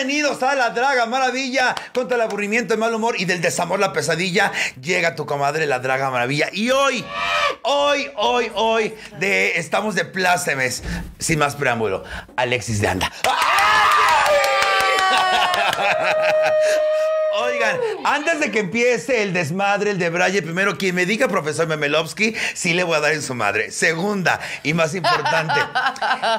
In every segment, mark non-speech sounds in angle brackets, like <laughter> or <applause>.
Bienvenidos a la Draga Maravilla. Contra el aburrimiento, el mal humor y del desamor, la pesadilla. Llega tu comadre, la Draga Maravilla. Y hoy, hoy, hoy, hoy, de, estamos de plácemes. Sin más preámbulo, Alexis de Anda. Oigan, antes de que empiece el desmadre, el de Braille, primero, quien me diga, profesor Memelovsky, sí le voy a dar en su madre. Segunda, y más importante,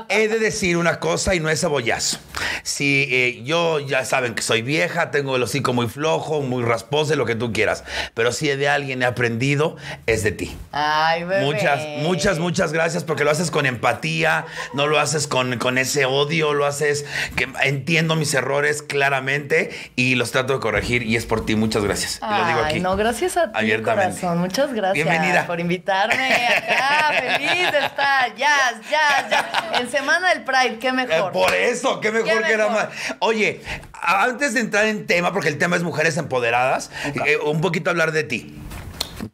he de decir una cosa y no es cebollazo. Si eh, yo ya saben que soy vieja, tengo el hocico muy flojo, muy rasposo, lo que tú quieras, pero si de alguien he aprendido, es de ti. Ay, bebé. Muchas, muchas, muchas gracias porque lo haces con empatía, no lo haces con, con ese odio, lo haces que entiendo mis errores claramente y los trato de corregir y es por ti. Muchas gracias. Y lo digo Ay, aquí. no, gracias a ti, abiertamente. corazón. Muchas gracias Bienvenida. por invitarme acá. <laughs> Feliz de estar. Ya, ya, ya. En Semana del Pride, qué Eh, mejor. por eso, qué mejor Qué que era más. Oye, antes de entrar en tema, porque el tema es mujeres empoderadas, eh, un poquito hablar de ti.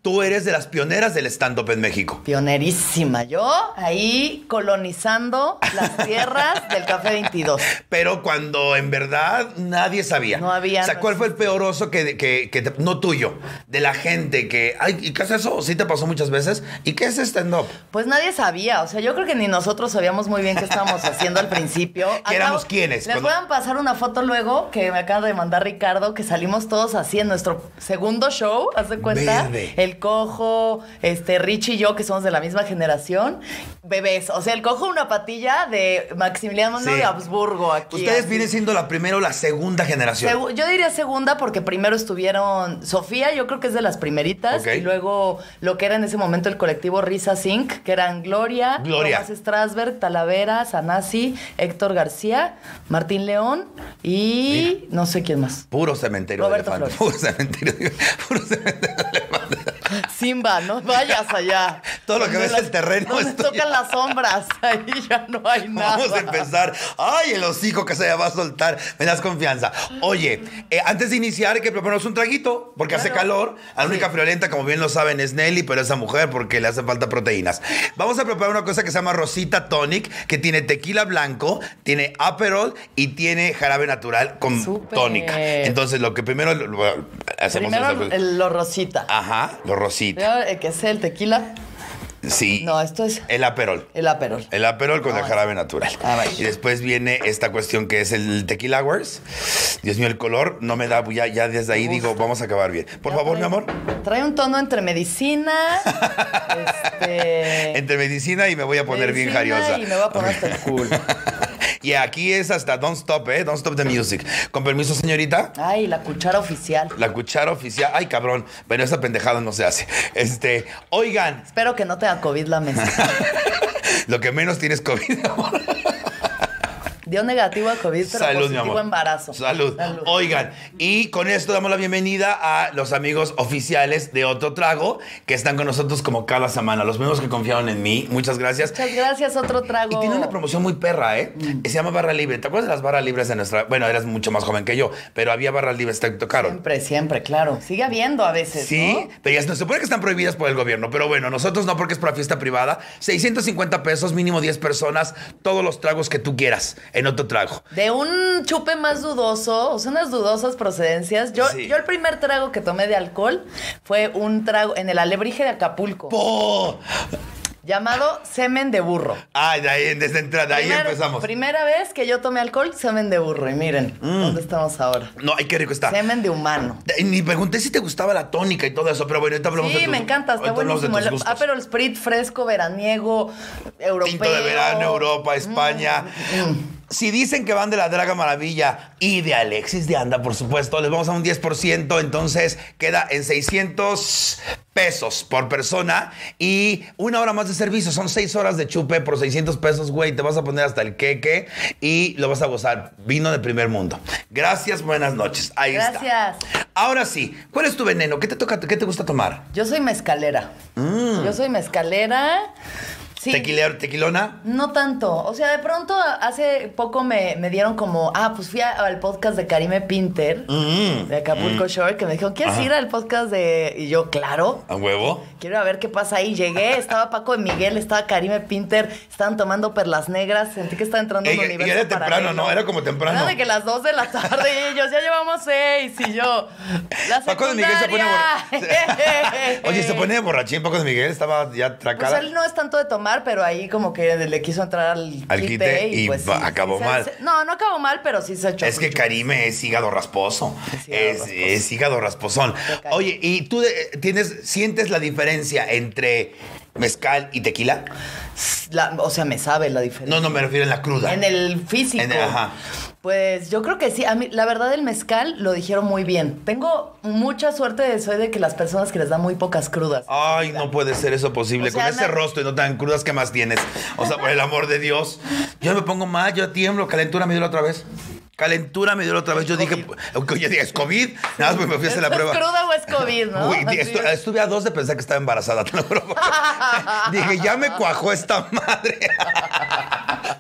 Tú eres de las pioneras del stand-up en México. Pionerísima. Yo ahí colonizando las <laughs> tierras del Café 22. Pero cuando en verdad nadie sabía. No había, O sea, ¿cuál fue el peor oso que, que- que te- no tuyo? De la gente que. Ay, ¿y qué es eso? Sí te pasó muchas veces. ¿Y qué es stand-up? Pues nadie sabía, o sea, yo creo que ni nosotros sabíamos muy bien qué estábamos haciendo al principio. <laughs> ¿Que éramos quiénes? Les Cuando- a pasar una foto luego que me acaba de mandar Ricardo, que salimos todos así en nuestro segundo show, ¿haz de cuenta? Verde. El cojo, este, Rich y yo, que somos de la misma generación, bebés. O sea, el cojo una patilla de Maximiliano Sí. de Habsburgo aquí. Ustedes así. vienen siendo la primera o la segunda generación. Segu- yo diría segunda porque primero estuvieron Sofía, yo creo que es de las primeritas, y luego lo que era en ese momento el colectivo Risa Zinc, que eran Gloria, Gloria. Tomás Strasberg, Talavera, Sanasi, Héctor García, Martín León y no sé quién más. Puro cementerio Roberto de elefantes. Flores. Puro cementerio, <laughs> puro cementerio de elefantes. Simba, no vayas allá. Todo lo que ves el terreno Donde es tuyo. tocan las sombras, <laughs> ahí ya no hay <laughs> nada. Vamos a empezar. Ay, el hocico que se va a soltar. Me das confianza. Oye, eh, antes de iniciar hay que prepararnos un traguito, porque hace calor. La única friolenta, como bien lo saben, es Nelly, pero esa mujer porque le hace falta proteínas. Vamos a preparar una cosa que se llama Rosita Tonic, que tiene tequila blanco, tiene Aperol y tiene jarabe natural con tónica. Entonces, lo que primero lo- lo- hacemos Primero es- el, lo rosita. Ajá, lo Rosita. Primero el que es el tequila. Sí. No, esto es El Aperol. el aperol. El Aperol con el jarabe natural. Ah, y después viene esta cuestión que es el tequila hours. Dios mío, el color no me da, ya, ya desde ahí digo, vamos a acabar bien. Por Ya favor, trae- mi amor. Trae un tono entre medicina, <laughs> este, Entre medicina y me voy a poner bien jariosa. Y me voy a poner hasta el cool. <laughs> Y aquí es hasta Don't Stop, ¿eh? Don't Stop the Music. Con permiso, señorita. Ay, la cuchara oficial. La cuchara oficial. Ay, cabrón. Bueno, esa pendejada no se hace. Este, oigan, Espero que no tenga COVID la mesa. <laughs> lo que menos tienes COVID, amor. Dio negativo a COVID, pero Salud, mi positivo amor. embarazo. Salud. Oigan, y con esto damos la bienvenida a los amigos oficiales de Otro Trago que están con nosotros como cada semana. Los mismos que confiaron en mí. Muchas gracias. Muchas gracias, otro trago. Y tiene una promoción muy perra, ¿eh? Mm. Se llama Barra Libre. ¿Te acuerdas de las barras libres de nuestra.? Bueno, eras mucho más joven que yo, pero había barras libres te tocaron. Siempre, siempre, claro. Sigue habiendo a veces, Sí, ¿no? pero ya se supone que están prohibidas por el gobierno. Pero bueno, nosotros no porque es para fiesta privada. 650 pesos, mínimo 10 personas, todos los tragos que tú quieras en otro trago. De un chupe más dudoso, o sea, unas dudosas procedencias. Yo, Sí. yo el primer trago que tomé de alcohol fue un trago en el alebrije de Acapulco, ¡Po! llamado semen de burro. Ah, de ahí, desde entrada, ahí empezamos. Mm. Primera vez que yo tomé alcohol, semen de burro. Y miren, ¿dónde estamos ahora? No, ay, qué rico está. Semen de humano. Ni pregunté si te gustaba la tónica y todo eso, pero bueno, ahorita hablamos de Sí, me encanta, está buenísimo. El- Ah, pero el sprit fresco, veraniego, europeo. Tinto de verano, Europa, España. Mm, Si dicen que van de la Draga Maravilla y de Alexis de Anda, por supuesto, les vamos a un 10%, entonces queda en 600 pesos por persona y una hora más de servicio. Son 6 horas de chupe por 600 pesos, güey. Te vas a poner hasta el queque y lo vas a gozar. Vino de primer mundo. Gracias, buenas noches. Ahí está. Gracias. Ahora sí, ¿cuál es tu veneno? ¿Qué te toca? ¿Qué te gusta tomar? Yo soy mezcalera. Mm. Yo soy mezcalera. Sí. ¿Tequilero, tequilona? No tanto. O sea, de pronto hace poco me, me dieron como, ah, pues fui a- al podcast de Karime Pinter, Mm, de Acapulco Shore, que me dijeron, ¿quieres Ajá. ir al podcast de...? Y yo, claro. ¿A huevo? Quiero ir a ver qué pasa ahí. Llegué, <laughs> estaba Paco de Miguel, estaba Karime Pinter, estaban tomando perlas negras, sentí que estaba entrando en un Ey, y universo era temprano, paralelo. ¿no? Era como temprano. Era de que las 2 de la tarde y ellos, ya llevamos seis, y yo, la Paco de Miguel se pone secundaria. <laughs> Oye, se pone borrachín Paco de Miguel, estaba ya Pues tracada. él no es tanto de tomar, pero ahí como que le quiso entrar al, Al quite y pues sí, acabó sí, mal. se- no, no acabó mal, pero sí se echó. Es que. Karime es hígado rasposo. Es hígado Es, rasposo. es hígado rasposón. Oye, ¿y tú de- tienes, sientes la diferencia entre mezcal y tequila? La- o sea, me sabe la diferencia. No, no me refiero en la cruda. En el físico. En el- ajá. Pues yo creo que sí. A mí, la verdad, el mezcal lo dijeron muy bien. Tengo mucha suerte de soy de que las personas que les dan muy pocas crudas. Ay, no puede ser eso posible. O sea, Con ese rostro y no tan crudas que más tienes. O sea, por el amor de Dios. Yo me pongo mal, yo tiemblo. Calentura me dio la otra vez. Calentura me dio la otra vez. Yo dije, <laughs> yo dije, ¿es COVID? Nada más me fui a hacer la ¿Es prueba. cruda o es COVID, no? Uy, estu- es. estuve a dos de pensar que estaba embarazada, <laughs> te lo. <laughs> Dije, ya me cuajó esta madre.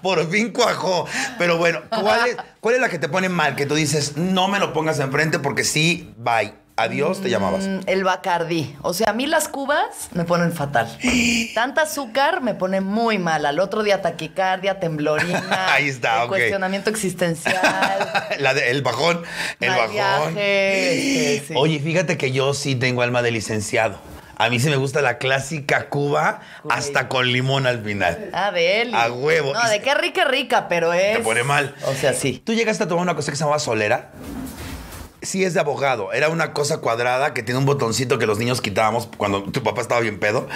Por fin cuajó. Pero bueno, ¿cuál es, ¿cuál es la que te pone mal? Que tú dices, no me lo pongas enfrente porque sí, bye. Adiós, te llamabas. Mm, El Bacardí. O sea, a mí las cubas me ponen fatal. Tanta azúcar me pone muy mal. Al otro día taquicardia, temblorina. <laughs> Ahí está, el ok. Cuestionamiento existencial. <laughs> La de- el bajón, el mal bajón. viaje, este, sí. Oye, fíjate que yo sí tengo alma de licenciado. A mí sí me gusta la clásica Cuba hasta con limón al final. Ah, de él. A huevo. No, de qué rica, rica, pero es. Te pone mal. O sea, sí. ¿Tú llegaste a tomar una cosa que se llamaba solera? Sí, es de abogado. Era una cosa cuadrada que tiene un botoncito que los niños quitábamos cuando tu papá estaba bien pedo.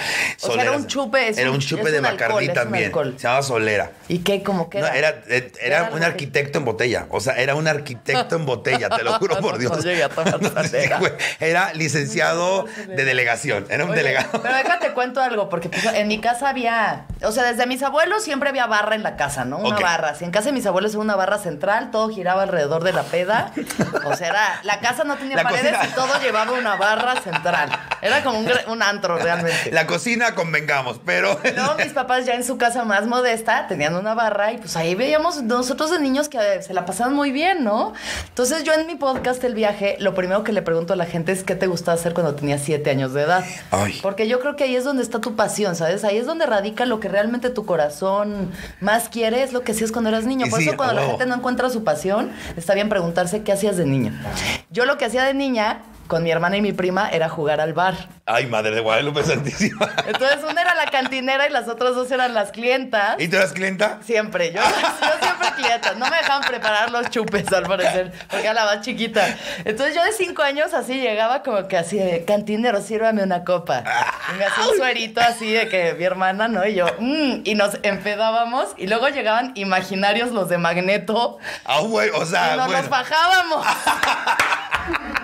O sea, era un chupe, es Era un- chupe es de un Bacardí también. Se llamaba solera. ¿Y qué? ¿Cómo que No, era? era, eh, era un que- arquitecto en botella. O sea, era un arquitecto en botella, te lo <laughs> juro por Dios. <laughs> no Sí. Era licenciado de delegación. Era un Oye, delegado. Pero déjate cuento algo, porque pues, en mi casa había, o sea, desde mis abuelos siempre había barra en la casa, ¿no? Una barra. Si en casa de mis abuelos era una barra central, todo giraba alrededor de la peda. O sea, era, la casa no tenía La paredes cocina. y todo llevaba una barra central. Era como un, antro realmente. La cocina, convengamos, pero. Luego mis papás ya en su casa más modesta tenían una barra y pues ahí veíamos nosotros de niños que eh, se la pasaban muy bien, ¿no? Entonces yo en mi podcast El Viaje, lo primero que le pregunto a la gente es qué te gustaba hacer cuando tenías siete años de edad. Ay. Porque yo creo que ahí es donde está tu pasión, ¿sabes? Ahí es donde radica lo que realmente tu corazón más quiere, es lo que hacías cuando eras niño. Por sí, eso cuando la gente no encuentra su pasión, está bien preguntarse qué hacías de niño. Yo lo que hacía de niña con mi hermana y mi prima era jugar al bar. Ay, madre de Guadalupe Santísima. Entonces una era la cantinera y las otras dos eran las clientas. ¿Y tú eras clienta? Siempre, yo, <laughs> yo siempre clienta. Preparar los chupes, al parecer, porque era la más chiquita. Entonces yo de cinco años así llegaba como que así de cantinero, sírvame una copa. Y me hacía un suerito así de que mi hermana, ¿no? Y yo, "Mm", y nos empedábamos. Y luego llegaban imaginarios los de Magneto Ah, güey, o sea, y nos bueno. los bajábamos. <laughs>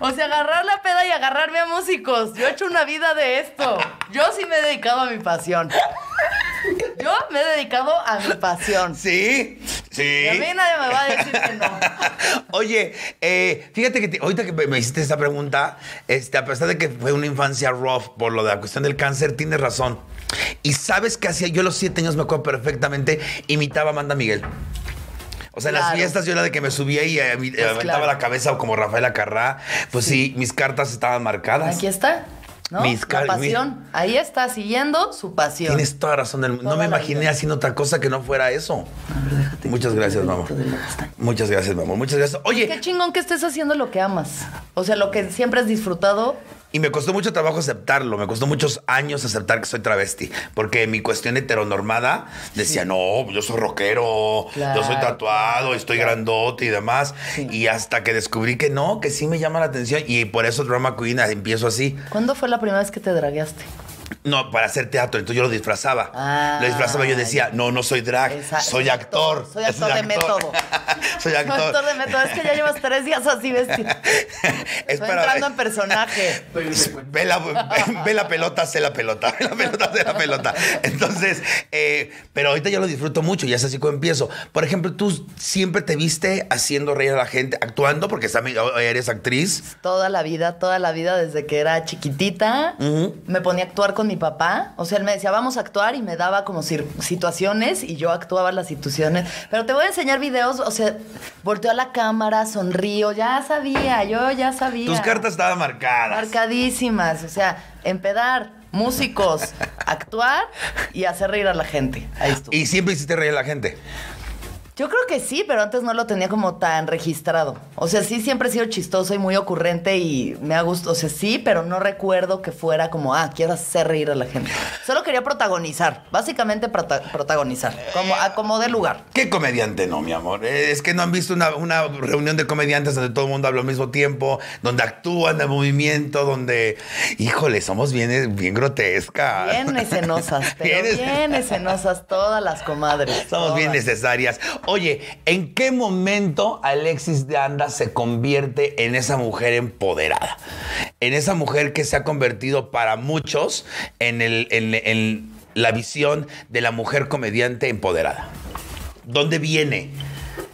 O sea, agarrar la peda y agarrarme a músicos. Yo he hecho una vida de esto. Yo sí me he dedicado a mi pasión. Yo me he dedicado a mi pasión. Sí, sí. Y a mí nadie me va a decir que no. <laughs> Oye, eh, fíjate que te- ahorita que me me hiciste esta pregunta, este, a pesar de que fue una infancia rough por lo de la cuestión del cáncer, tienes razón. Y sabes que hacía, yo a los siete años me acuerdo perfectamente, imitaba a Amanda Miguel. O sea, en las Claro. fiestas yo era de que me subía y eh, eh, aventaba claro. la cabeza como Rafael Acarrá. Pues sí, mis cartas estaban marcadas. Aquí está. ¿no? Mis la pasión. Ahí está, siguiendo su pasión. Tienes toda razón del mundo. No me imaginé vida. haciendo otra cosa que no fuera eso. Muchas gracias, mamá. Muchas gracias, mamá. Muchas gracias. Oye, Qué chingón que estés haciendo lo que amas. O sea, lo que siempre has disfrutado. Y me costó mucho trabajo aceptarlo, me costó muchos años aceptar que soy travesti, porque mi cuestión heteronormada decía, no, yo soy rockero, yo soy tatuado, estoy grandote y demás. Sí. Y hasta que descubrí que no, que sí me llama la atención y por eso Drama Queen empiezo así. ¿Cuándo fue la primera vez que te dragueaste? No, para hacer teatro, entonces yo lo disfrazaba. Ah, lo disfrazaba y yo decía, no, no soy drag, Esa- soy actor. <laughs> <laughs> Soy actor de método. soy actor. Soy actor de método. Es que ya llevas tres días así vestido. <laughs> es Estoy entrando en personaje. Ve la, ve la pelota, sé la pelota. Ve la pelota, sé la pelota. Entonces, eh, pero ahorita yo lo disfruto mucho y es así como empiezo. Por ejemplo, tú siempre te viste haciendo reír a la gente, actuando, porque eres actriz. Toda la vida, toda la vida, desde que era chiquitita, Ujú. me ponía a actuar con con mi papá. O sea, él me decía, vamos a actuar y me daba como situaciones y yo actuaba las situaciones. Pero te voy a enseñar videos, o sea, volteo a la cámara, sonrío, ya sabía, yo ya sabía. Tus cartas estaban marcadas. Marcadísimas, o sea, empedar, músicos, <laughs> actuar y hacer reír a la gente. Ahí estuvo. Y siempre hiciste reír a la gente. Yo creo que sí, pero antes no lo tenía como tan registrado. O sea, sí siempre he sido chistoso y muy ocurrente y me ha gustado. O sea, sí, pero no recuerdo que fuera como, ah, quiero hacer reír a la gente. Solo quería protagonizar, básicamente prota- protagonizar, como a como de lugar. ¿Qué comediante no, mi amor? Eh, Es que no han visto una, una reunión de comediantes donde todo el mundo habla al mismo tiempo, donde actúan de movimiento, donde, híjole, somos bien, bien grotescas. Bien escenosas, pero Bien <laughs> bien, es- escenosas todas las comadres. Somos bien necesarias. Oye, ¿en qué momento Alexis de Anda se convierte en esa mujer empoderada? En esa mujer que se ha convertido para muchos en, la visión de la mujer comediante empoderada. ¿Dónde viene?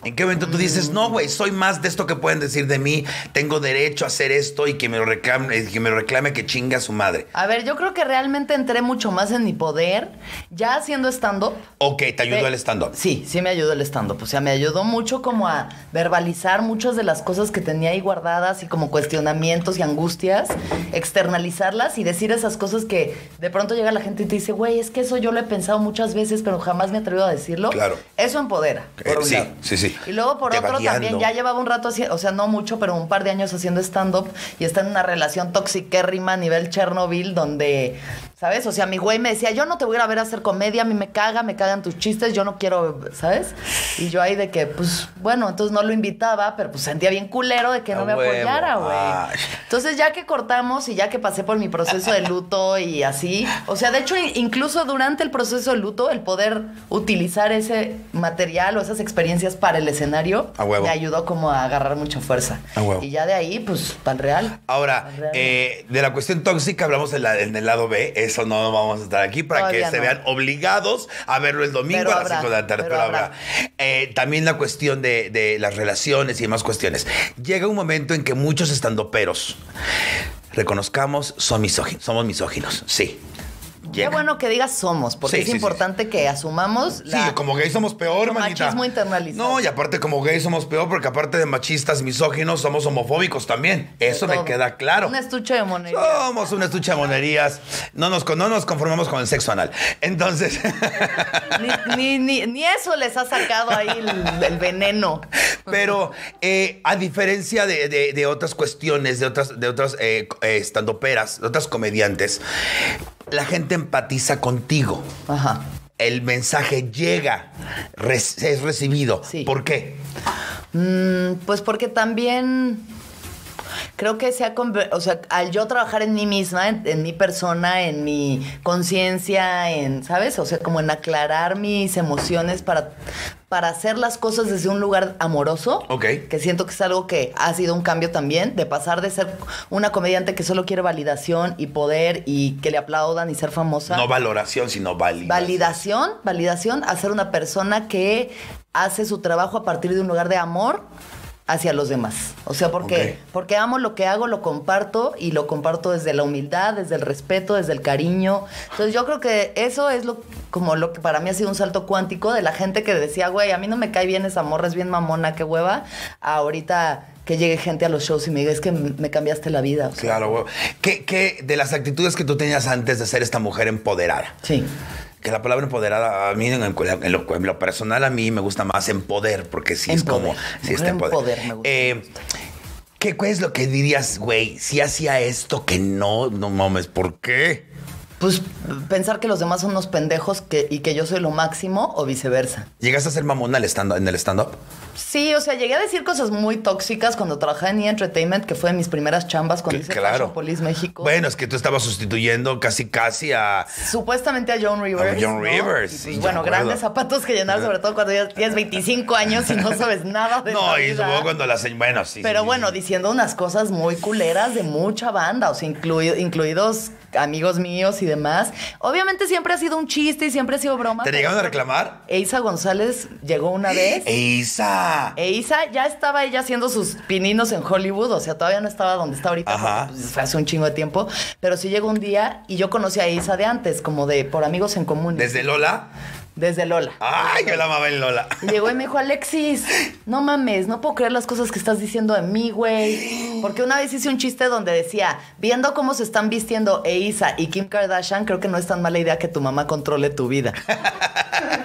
¿En qué momento tú dices, no, güey, soy más de esto que pueden decir de mí, tengo derecho a hacer esto y que me lo reclame, que, me lo reclame que chinga a su madre? A ver, yo creo que realmente entré mucho más en mi poder ya haciendo stand-up. Ok, te ayudó el stand-up. Sí, sí me ayudó el stand-up. O sea, me ayudó mucho como a verbalizar muchas de las cosas que tenía ahí guardadas y como cuestionamientos y angustias, externalizarlas y decir esas cosas que de pronto llega la gente y te dice, güey, es que eso yo lo he pensado muchas veces, pero jamás me he atrevido a decirlo. Claro. Eso empodera. por Eh, un sí, lado. sí, sí. Y luego por otro también, ya llevaba un rato haciendo, o sea, no mucho, pero un par de años haciendo stand-up y está en una relación toxiquérrima a nivel Chernobyl donde, ¿sabes? O sea, mi güey me decía, yo no te voy a ir a ver a hacer comedia, a mí me caga, me cagan tus chistes, yo no quiero, ¿sabes? Y yo ahí de que, pues, bueno, entonces no lo invitaba, pero pues sentía bien culero de que no me huevo. apoyara, güey. Entonces ya que cortamos y ya que pasé por mi proceso de luto y así, o sea, de hecho incluso durante el proceso de luto, el poder utilizar ese material o esas experiencias para el escenario A huevo. me ayudó como a agarrar mucha fuerza. A huevo. Y ya de ahí, pues, para el real. Ahora, real. eh, de la cuestión tóxica hablamos en, la- en el lado B, eso no vamos a estar aquí para Todavía que se vean obligados a verlo el domingo Pero a las habrá, 5 de la tarde. pero pero habrá. Eh, también la cuestión de, de las relaciones y demás cuestiones. Llega un momento en que muchos estandoperos, reconozcamos, son misóginos, somos misóginos, sí. Qué bueno que digas somos, porque Sí, es sí, sí. importante que asumamos Sí, la... como gay somos peor, manita. machismo internalizado. No, y aparte como gay somos peor porque aparte de machistas, misóginos, somos homofóbicos también. Eso me queda claro. Un estuche de monería. Somos una estucha de monerías. No nos, no nos conformamos con el sexo anal. Entonces, <laughs> Ni, ni, ni- ni eso les ha sacado ahí el, el veneno. pero eh, a diferencia de, de- de otras cuestiones, de otras, de otras eh, eh, estandoperas, de otras comediantes, la gente empatiza contigo. Ajá. El mensaje llega, es recibido. Sí. ¿Por qué? Mm, pues porque también creo que se ha o sea, al yo trabajar en mí misma, en, en mi persona, en mi conciencia, en, ¿sabes? O sea, como en aclarar mis emociones para, para hacer las cosas desde un lugar amoroso. Ok. Que siento que es algo que ha sido un cambio también, de pasar de ser una comediante que solo quiere validación y poder y que le aplaudan y ser famosa. No valoración, sino validación. Validación, validación, a ser una persona que hace su trabajo a partir de un lugar de amor hacia los demás. O sea, porque, porque amo lo que hago, lo comparto y lo comparto desde la humildad, desde el respeto, desde el cariño. Entonces yo creo que eso es lo como lo que para mí ha sido un salto cuántico de la gente que decía, güey, a mí no me cae bien esa morra, es bien mamona, qué hueva. Ahorita que llegue gente a los shows y me diga, es que me cambiaste la vida. O sea, Claro, güey. ¿Qué, qué de las actitudes que tú tenías antes de ser esta mujer empoderada? Sí. Que la palabra empoderada, a mí en, en lo, en lo personal, a mí me gusta más en poder, porque sí es Empoder. como. Sí está en poder. poder, me gusta, Eh, me gusta. ¿qué, ¿Cuál es lo que dirías, güey? Si hacía esto que no, no mames, ¿por qué? Pues pensar que los demás son unos pendejos que, y que yo soy lo máximo o viceversa. ¿Llegaste a ser mamona en el stand-up? Sí, o sea, llegué a decir cosas muy tóxicas cuando trabajé en E! Entertainment, que fue de mis primeras chambas cuando Que- hice claro. Police México. Bueno, es que tú estabas sustituyendo casi, casi a. Supuestamente a John Rivers. A Joan ¿no? Rivers, Y, pues, bueno, grandes zapatos que llenar, sobre todo cuando ya tienes 25 años y no sabes nada de <laughs> No, la y supongo cuando la señora. Bueno, sí. Pero sí, bueno, sí. diciendo unas cosas muy culeras de mucha banda, o sea, incluido- incluidos amigos míos y demás. Obviamente siempre ha sido un chiste y siempre ha sido broma. ¿Te llegaron a reclamar? Eisa González llegó una <gasps> vez. ¡Eisa! Eisa ya estaba ella haciendo sus pininos en Hollywood, o sea, todavía no estaba donde está ahorita, Ajá. porque, pues, fue hace un chingo de tiempo, pero sí llegó un día y yo conocí a Eisa de antes, como de por amigos en común. ¿Desde Lola? Desde Lola. ¡Ay, yo la amaba en Lola! Llegó y me dijo, Alexis, no mames, no puedo creer las cosas que estás diciendo de mí, güey. Porque una vez hice un chiste donde decía, viendo cómo se están vistiendo Eisa y Kim Kardashian, creo que no es tan mala idea que tu mamá controle tu vida. <laughs>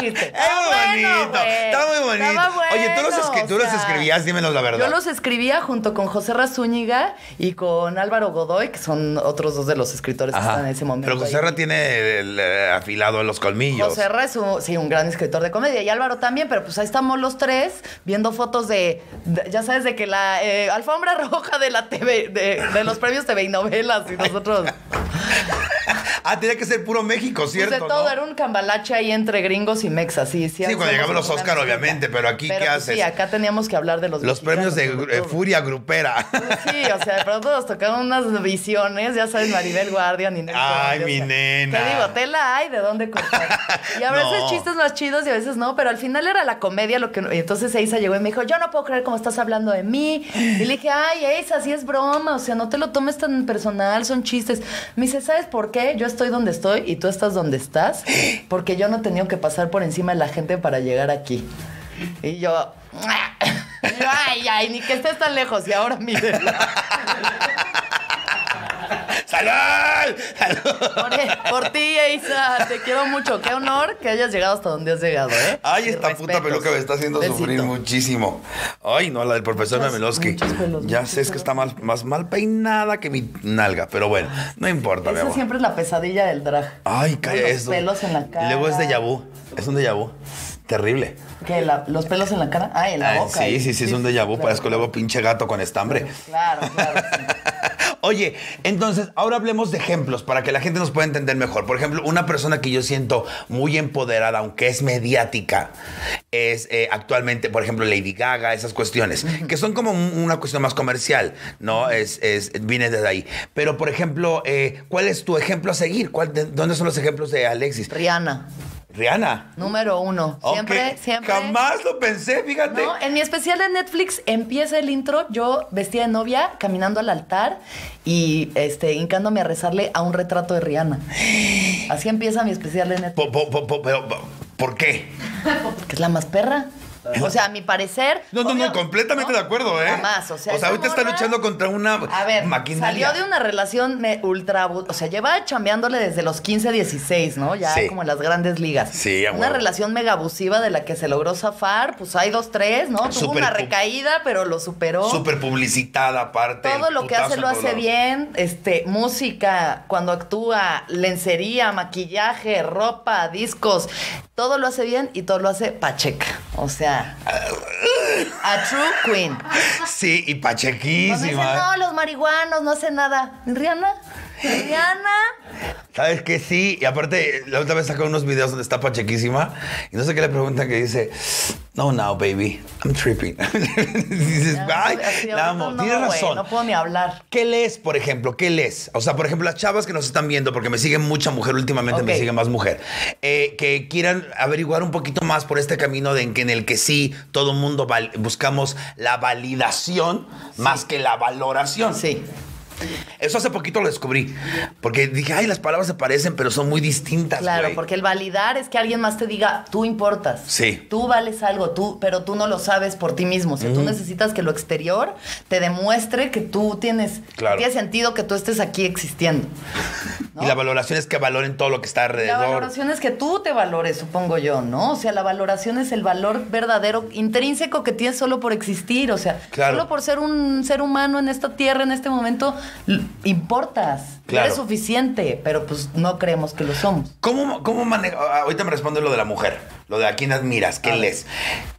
Chiste. Está muy bonito, está muy bonito. Estaba Oye, ¿tú los, bueno, escri- tú los escribías? Dímenos la verdad. Yo los escribía junto con José Razúñiga y con Álvaro Godoy, que son otros dos de los escritores que están en ese momento. Pero José. Ra tiene el, eh, afilado en los colmillos. José Ra es un, sí, un gran escritor de comedia y Álvaro también, pero pues ahí estamos los tres viendo fotos de, de- ya sabes, de que la eh, alfombra roja de la TV, de, de los premios TV y novelas y nosotros, <laughs> <laughs> Ah, tenía que ser puro México, pues ¿cierto? de todo, no? era un cambalache ahí entre gringos y mexas, sí. Sí, Sí, cuando llegaban los Oscar, obviamente, pero aquí, Pero, ¿qué pues, haces? Sí, acá teníamos que hablar de los Los premios de eh. Furia Grupera. Pues sí, o sea, de pronto nos tocaron unas visiones, ya sabes, Maribel Guardia, Ninel Ay, Conde, o mi sea, nena. Te digo, tela hay de dónde cortar. Y a <laughs> veces No. chistes más chidos y a veces no, pero al final era la comedia lo que... Y entonces Eisa llegó y me dijo, yo no puedo creer cómo estás hablando de mí. Y le dije, ay, Eisa, así es broma, o sea, no te lo tomes tan personal, son chistes. Me dice, ¿sabes por qué? Yo estoy donde estoy y tú estás donde estás, porque yo no he tenido que pasar por encima de la gente para llegar aquí. Y yo... y <laughs> Ay, ay, ni que estés tan lejos y ahora mírenla. <laughs> ¡Salud! ¡Salud! Por, por ti, Eisa, te quiero mucho. Qué honor que hayas llegado hasta donde has llegado, ¿eh? Ay, esta puta peluca me está haciendo Besito. sufrir muchísimo. Ay, no, la del profesor Memelowski. Ya sé, es que está más mal peinada que mi nalga, pero bueno, no importa, mi Esa amor. siempre es la pesadilla del drag. Ay, calla Los eso. pelos en la cara. Y luego es de vu. Es un déjà vu. Terrible. ¿Qué? la- ¿Los pelos en la cara? Ah, en la boca. sí, sí, sí, es un déjà vu. Parezco luego pinche gato con estambre. Claro, claro. <laughs> Oye, entonces, ahora hablemos de ejemplos para que la gente nos pueda entender mejor. Por ejemplo, una persona que yo siento muy empoderada, aunque es mediática, es eh, actualmente, por ejemplo, Lady Gaga, esas cuestiones, que son como un- una cuestión más comercial, ¿no? Es, es, viene desde ahí. Pero, por ejemplo, eh, ¿cuál es tu ejemplo a seguir? ¿Cuál, de- ¿Dónde son los ejemplos de Alexis? Rihanna, Rihanna. número uno. Siempre, Ok, siempre. Jamás lo pensé, fíjate. No, en mi especial de Netflix empieza el intro, yo vestida de novia, caminando al altar y este, hincándome a rezarle a un retrato de Rihanna. Así empieza mi especial de Netflix. Po- po- po- po- pero, po- ¿Por qué? <laughs> que es la más perra. O sea, a mi parecer. No, no, no, completamente ¿no? de acuerdo, ¿eh? Jamás, o sea. esa ahorita está morra- luchando contra una A ver, maquinaria. salió de una relación me- ultra. O sea, lleva chambeándole desde los 15, 16, ¿no? Ya Sí. como en las grandes ligas. Sí, a Una relación mega abusiva de la que se logró zafar. Pues hay dos, tres, ¿no? Tuvo una recaída, pero lo superó. Súper publicitada aparte. Todo lo que hace lo hace bien, este, música, cuando actúa, lencería, maquillaje, ropa, discos, todo lo hace bien y todo lo hace Pacheca. O sea, a true queen. Sí, y Cuando dicen, pachequísima. no, los marihuanos no hacen nada. Rihanna, Rihanna. ¿Sabes qué? Sí, y aparte, la otra vez sacó unos videos donde está pachequísima y no sé qué le preguntan que dice, no, now, baby, I'm tripping. <laughs> Dices, ay, la amo. no, Tienes razón. no puedo ni hablar. ¿Qué lees, por ejemplo? ¿Qué lees? O sea, por ejemplo, las chavas que nos están viendo, porque me siguen mucha mujer, últimamente me sigue más mujer, eh, que quieran averiguar un poquito más por este camino de en, que, en el que sí, todo mundo buscamos la validación más que la valoración. Sí. Eso hace poquito lo descubrí, porque dije, ay, las palabras se parecen, pero son muy distintas. Claro, güey". porque el validar es que alguien más te diga, tú importas. Sí. Tú vales algo, tú, pero tú no lo sabes por ti mismo. O sea, tú necesitas que lo exterior te demuestre que tú tienes, Claro. tiene sentido que tú estés aquí existiendo. <laughs> ¿no? Y la valoración es que valoren todo lo que está La alrededor. valoración es que tú te valores, supongo yo, ¿no? O sea, la valoración es el valor verdadero, intrínseco que tienes solo por existir. O sea, Claro. solo por ser un ser humano en esta tierra, en este momento, importas. Claro. Eres suficiente, pero pues no creemos que lo somos. ¿Cómo, cómo maneja? ah, Ahorita me responde lo de la mujer, lo de a quién admiras, qué A ver. lees.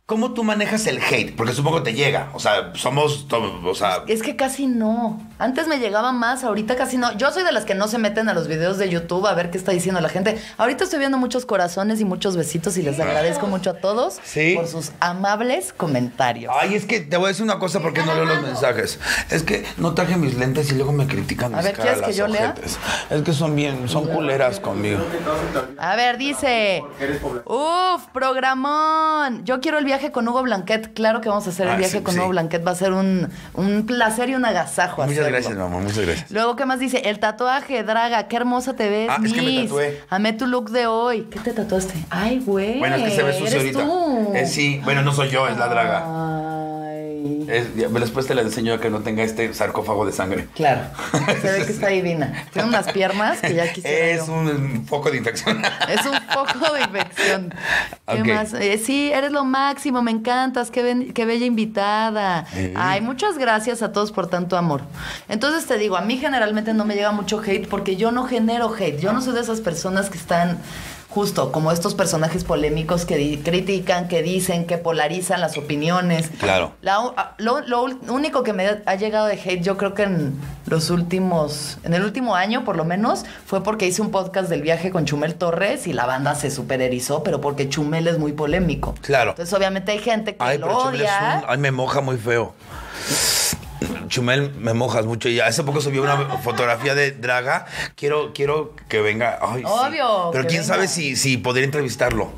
¿Cómo tú manejas el hate? Porque supongo te llega. O sea, somos. O sea. Es que casi no. Antes me llegaba más, ahorita casi no. Yo soy de las que no se meten a los videos de YouTube a ver qué está diciendo la gente. Ahorita estoy viendo muchos corazones y muchos besitos y les agradezco mucho a todos Sí. por sus amables comentarios. Ay, es que te voy a decir una cosa porque no leo los mensajes. Es que no traje mis lentes y luego me critican A mis ver, ¿quieres caras, que yo lea? Es que son bien, son culeras conmigo. A ver, dice. Uf, programón. Yo quiero el viaje con Hugo Blanquet. Claro que vamos a hacer el Ah, viaje sí, con sí. Hugo Blanquet. Va a ser un, un placer y un agasajo. Muchas hacerlo. gracias, mamá, muchas gracias. Luego, ¿qué más dice? El tatuaje, Draga, qué hermosa te ves, Ah, es que me Miss. tatué. Amé tu look de hoy. ¿Qué te tatuaste? Ay, güey. Bueno, es que se ve sucio ¿eres ahorita. tú? Eh, sí, bueno, no soy yo, es la draga. Es- después te la enseño que no tenga este sarcófago de sangre. Claro. Se ve que está <laughs> divina. Tiene unas piernas que ya quisiera Es yo. un foco de infección. <laughs> Es un poco de infección. ¿Qué Ok. más? Eh, sí, eres lo máximo, me encantas, qué, ben- qué bella invitada. Sí. Ay, muchas gracias a todos por tanto amor. Entonces te digo, a mí generalmente no me llega mucho hate porque yo no genero hate. Yo no soy de esas personas que están justo como estos personajes polémicos que critican, que dicen, que polarizan las opiniones. Claro. La lo, lo único que me ha llegado de hate, yo creo que en los últimos, en el último año por lo menos, fue porque hice un podcast del viaje con Chumel Torres y la banda se supererizó, pero porque Chumel es muy polémico. Claro. Entonces obviamente hay gente que Ay, lo odia. un- Ay, me moja muy feo. Chumel, me mojas mucho. Y hace poco subió una fotografía de Draga. Quiero, quiero que venga. Ay, sí. Obvio, Pero quién venga. sabe si, si podría entrevistarlo.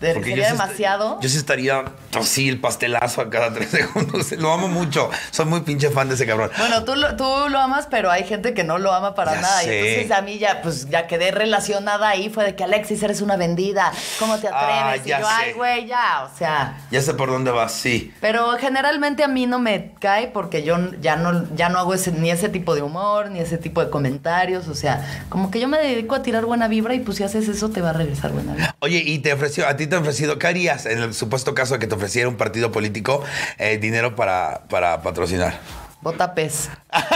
De- Porque sería yo demasiado. yo sí estaría así, el pastelazo a cada tres <laughs> segundos. Lo amo mucho. Soy muy pinche fan de ese cabrón. Bueno, tú lo, tú lo amas, pero hay gente que no lo ama para Ya nada. Y sé. entonces a mí ya, pues, ya quedé relacionada ahí. Fue de que Alexis, eres una vendida. ¿Cómo te atreves? Ah, y ya yo, sé. ay, güey, ya, o sea. Ya sé por dónde vas, sí. Pero generalmente a mí no me cae porque yo ya no, ya no hago ese, ni ese tipo de humor, ni ese tipo de comentarios. O sea, como que yo me dedico a tirar buena vibra y pues si haces eso te va a regresar buena vibra. Oye, y te ofreció, a ti te ha ofrecido, ¿qué harías en el supuesto caso de que te ofreciera un partido político eh, dinero para, para patrocinar? Bota pez. <laughs>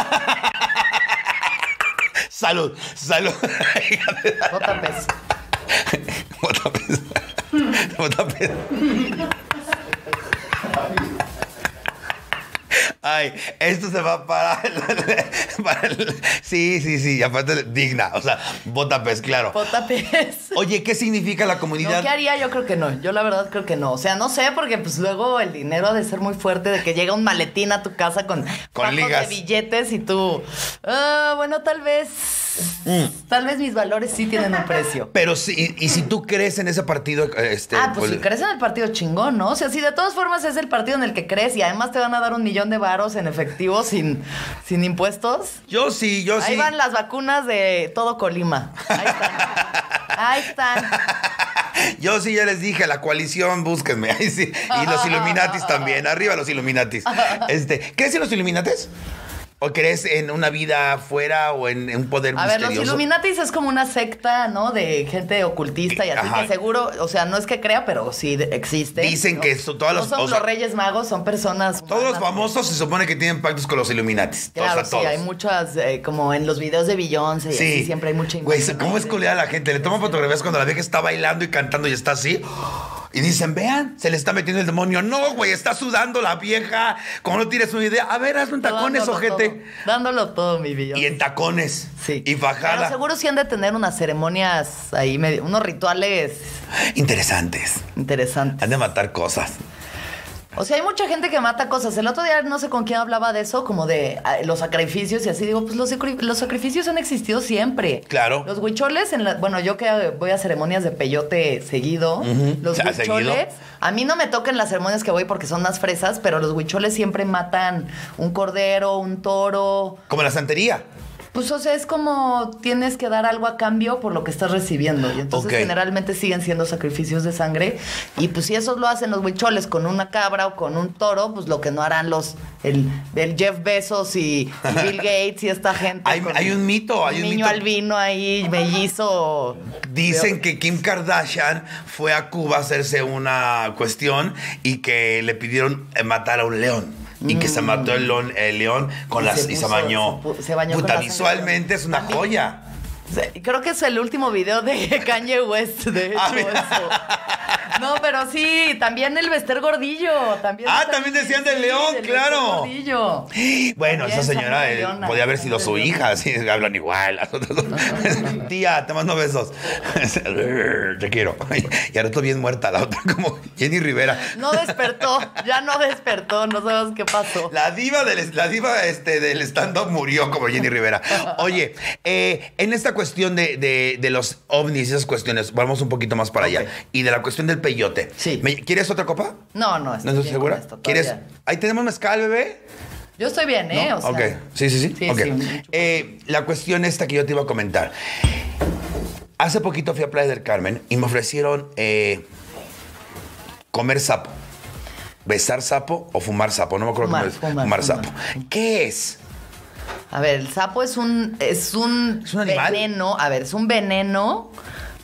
Salud, salud. <laughs> <laughs> Bota pez. Bota pez. Bota pez. Ay, esto se va para el, <laughs> para el- Sí, sí, sí, aparte digna, o sea, bota pez, claro. Bota pez. Oye, ¿qué significa la No, comunidad? ¿Qué haría? Yo creo que no. Yo la verdad creo que no. O sea, no sé, porque pues luego el dinero ha de ser muy fuerte de que llega un maletín a tu casa con, Con ligas. de billetes y tú. "Ah, bueno, tal vez. Mm. Tal vez mis valores sí tienen un precio. Pero sí, y, si tú crees en ese partido, este, Ah, pues pues- si crees en el partido chingón, ¿no? O sea, si de todas formas es el partido en el que crees y además te van a dar un millón de varos en efectivo sin, sin impuestos. yo sí, yo Ahí sí. van las vacunas de todo Colima. Ahí están. Ahí están. Yo sí ya les dije, la coalición, búsquenme. Ahí sí. Y los Illuminatis también. Arriba los Illuminatis. Este, ¿Crees en los Illuminatis? ¿O crees en una vida afuera o en, en un poder A ver, los Illuminatis es como una secta, ¿no? De gente ocultista y así Ajá. que seguro, o sea, no es que crea, pero sí existe. Dicen ¿no? que esto- no las- son o sea, los Reyes Magos, son personas. Todos los famosos se supone que tienen pactos con los Illuminatis. Claro, sea, sí, todos. hay muchas, eh, como en los videos de Beyoncé, y así siempre hay mucha Güey. ¿cómo es culiada la gente? Le toman fotografías cuando la vieja está bailando y cantando y está así. Y dicen, vean, se le está metiendo el demonio. No, güey, está sudando la vieja. ¿Cómo no tienes una idea? A ver, hazme un tacones, Dándolo ojete. todo, dándolo todo, mi Beyoncé. Y en tacones. Sí. Y Pero fajada. seguro sí han de tener unas ceremonias ahí, medio- unos rituales Interesantes. interesantes. Han de matar cosas. O sea, hay mucha gente que mata cosas. El otro día no sé con quién hablaba de eso, como de ah, los sacrificios y así. Digo, pues los, sacri- los sacrificios han existido siempre. Claro. Los huicholes, en la- bueno, yo que voy a ceremonias de peyote seguido, los <laughs> ¿Ha huicholes, seguido? a mí no me tocan las ceremonias que voy porque son más fresas, pero los huicholes siempre matan un cordero, un toro. Como la santería. Pues, o sea, es como tienes que dar algo a cambio por lo que estás recibiendo. Y entonces generalmente siguen siendo sacrificios de sangre. Y pues si esos lo hacen los huicholes con una cabra o con un toro, pues lo que no harán los, el, el Jeff Bezos y, y Bill <laughs> Gates y esta gente. Hay- un mito, hay un niño mito. albino ahí, mellizo. Dicen que Kim Kardashian fue a Cuba a hacerse una cuestión y que le pidieron matar a un león. Y que se mató el león, el león con Mm. Y las se y se puso- bañó. se se bañó Puta, visualmente es una También. joya. Creo que es el último video de <laughs> Kanye West, de hecho, <laughs> Ah. No, pero sí, también el Bester Gordillo. También Ah, también decían del sí, León, del claro. Gordillo. Bueno, También esa señora eh, podía haber sido su hija, así <laughs> hablan igual. las <laughs> otras dos. Tía, te mando besos. <laughs> Te quiero. Y ahora estoy bien muerta la otra, como Jenny Rivera. No despertó, ya no despertó, no sabemos qué pasó. La diva del, la diva este, del stand-up murió como Jenny Rivera. Oye, eh, en esta cuestión de, de- de los ovnis esas cuestiones, vamos un poquito más para allá. Y de la cuestión del peyote. Sí. ¿Me- ¿Quieres otra copa? No, no, ¿No estoy estás bien segura? con esto ¿Quieres? Ahí tenemos mezcal, bebé. Yo estoy bien, ¿eh? ¿No? O sea, ok, sí, sí, sí. Sí, Ok. sí, mucho poquito. Eh, la cuestión esta que yo te iba a comentar. Hace poquito fui a Playa del Carmen y me ofrecieron eh, comer sapo. Besar sapo o fumar sapo. No me acuerdo Fumar, cómo es. fumar. sapo. ¿Qué es? A ver, el sapo es un es un, ¿Es un animal? veneno, a ver, es un veneno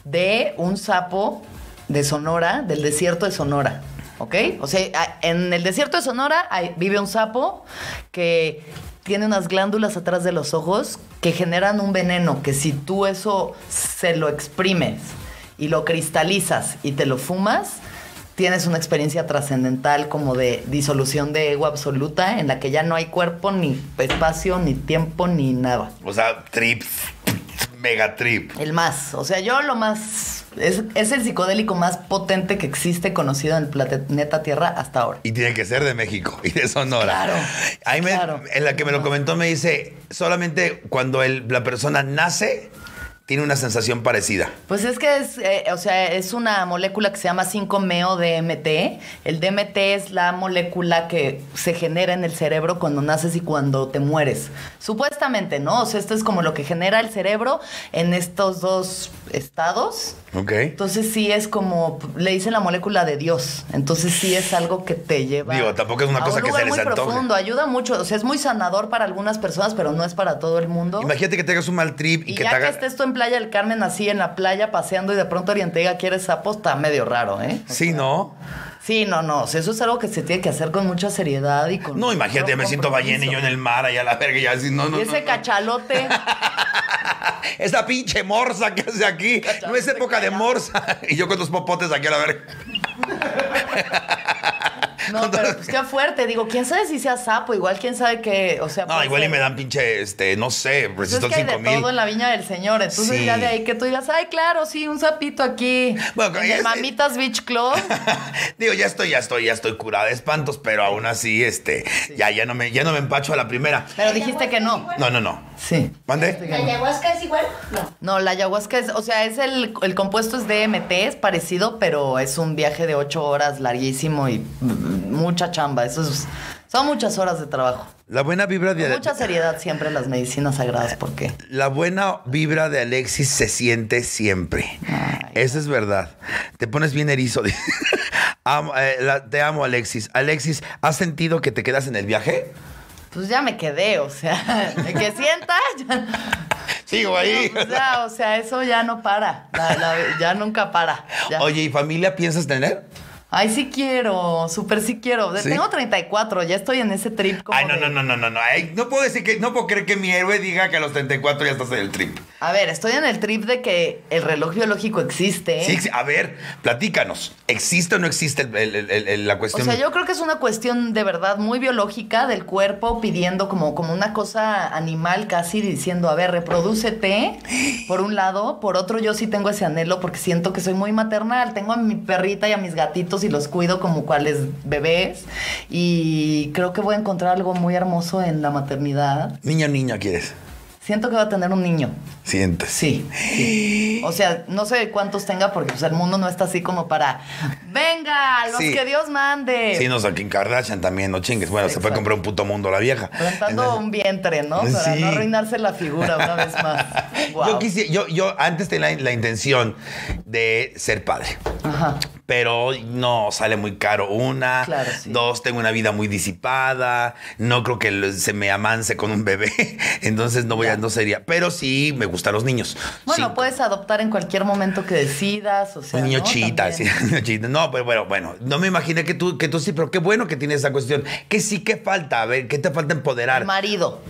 de un sapo de Sonora, del desierto de Sonora. ¿Ok? O sea, en el desierto de Sonora vive un sapo que tiene unas glándulas atrás de los ojos que generan un veneno que si tú eso se lo exprimes y lo cristalizas y te lo fumas, tienes una experiencia trascendental como de disolución de ego absoluta en la que ya no hay cuerpo, ni espacio, ni tiempo, ni nada. O sea, trip, mega trip. El más, o sea, yo lo más... Es, es el psicodélico más potente que existe conocido en el planeta Tierra hasta ahora. Y tiene que ser de México y de Sonora. Claro, Ahí me- claro. en la que me lo comentó me dice, solamente cuando el- la persona nace, tiene una sensación parecida. Pues es que es, eh, o sea, es una molécula que se llama 5-meo-DMT. El DMT es la molécula que se genera en el cerebro cuando naces y cuando te mueres. Supuestamente, ¿no? O sea, esto es como lo que genera el cerebro en estos dos estados. Entonces sí es como, le dicen la molécula de Dios. Entonces sí es algo que te lleva. Digo, tampoco es una a cosa un que se les muy antoje. profundo, ayuda mucho. O sea, es muy sanador para algunas personas, pero no es para todo el mundo. Imagínate que tengas un mal trip y, Y que ya te que haga... estés tú en Playa del Carmen así en la playa paseando y de pronto Orientega quiere sapos, está medio raro, ¿eh? Sí, ¿no? Sí, no, no. o sea, eso es algo que se tiene que hacer con mucha seriedad y con. No, imagínate, me siento ballena y yo en el mar allá a la verga y así, no, no, Y ese no. cachalote. <laughs> Esa pinche morsa que hace aquí. No es época de morsa. <laughs> Y yo con los popotes aquí a la verga. <laughs> No, <laughs> pero pues qué fuerte. Digo, quién sabe si sea sapo, igual quién sabe que. O sea, No, igual y me dan pinche, este, no sé, Pues es que hay de 5000. todo en la viña del señor. Entonces Sí. ya de ahí que tú digas, ay, claro, sí, un sapito aquí. Bueno, en el sé. Mamitas Beach Club. <laughs> Digo, ya estoy, ya estoy, ya estoy curada de espantos, pero aún así, este, ya, ya no me, ya no me empacho a la primera. Pero dijiste que no. No, no, no. Sí. ¿Mande? ¿La ayahuasca es igual? No. No, la ayahuasca es, o sea, es el, el compuesto es DMT, es parecido, pero es un viaje de ocho horas larguísimo y mucha chamba. Eso es, son muchas horas de trabajo. La buena vibra Con de mucha seriedad siempre en las medicinas sagradas, ¿por qué? la buena vibra de Alexis se siente siempre. Eso es verdad. Te pones bien erizo. <laughs> Amo, eh, la- te amo, Alexis. Alexis, ¿has sentido que te quedas en el viaje? Pues ya me quedé, o sea, <laughs> de que sienta, ya, Sigo ahí. pues ya, o sea, eso ya no para, la- la- ya nunca para. ya. Oye, ¿y familia piensas tener? Ay, sí quiero, súper sí quiero. ¿Sí? Tengo 34, ya estoy en ese trip como Ay, no, de- no, no, no, no, no. Ay, no puedo decir que, no puedo creer que mi héroe diga que a los 34 ya estás en el trip. A ver, estoy en el trip de que el reloj biológico existe. Sí, sí, a ver, platícanos. ¿Existe o no existe el- el- el- el- la O cuestión? sea, yo creo que es una cuestión de verdad muy biológica del cuerpo pidiendo como, como una cosa animal casi diciendo, a ver, reprodúcete, por un lado, por otro yo sí tengo ese anhelo porque siento que soy muy maternal, tengo a mi perrita y a mis gatitos y los cuido como cuales bebés y creo que voy a encontrar algo muy hermoso en la maternidad. Niño o niña quieres. Siento que va a tener un niño. Sientes. Sí, sí. O sea, no sé cuántos tenga porque pues, el mundo no está así como para, venga, los Sí. que Dios mande. Sí, no, Kim Kardashian también, no chingues. Bueno, se puede Exacto. comprar un puto mundo la vieja. Plantando Entonces- un vientre, ¿no? Para Sí. no arruinarse la figura una vez más. <laughs> Yo, quisi- yo, yo antes tenía la, la intención de ser padre. Ajá. Pero no, sale muy caro. Una, Claro, sí. dos, tengo una vida muy disipada. No creo que se me amance con un bebé. <laughs> Entonces no voy a, no sería. Pero sí me gustan los niños. Bueno, puedes adoptar en cualquier momento que decidas, o sea, un niño ¿no? chita, sí, También. <laughs> un niño chita. No, pero bueno, bueno, no me imaginé que tú, que tú sí, pero qué bueno que tienes esa cuestión. Que sí, ¿qué falta? A ver, ¿qué te falta empoderar? El marido.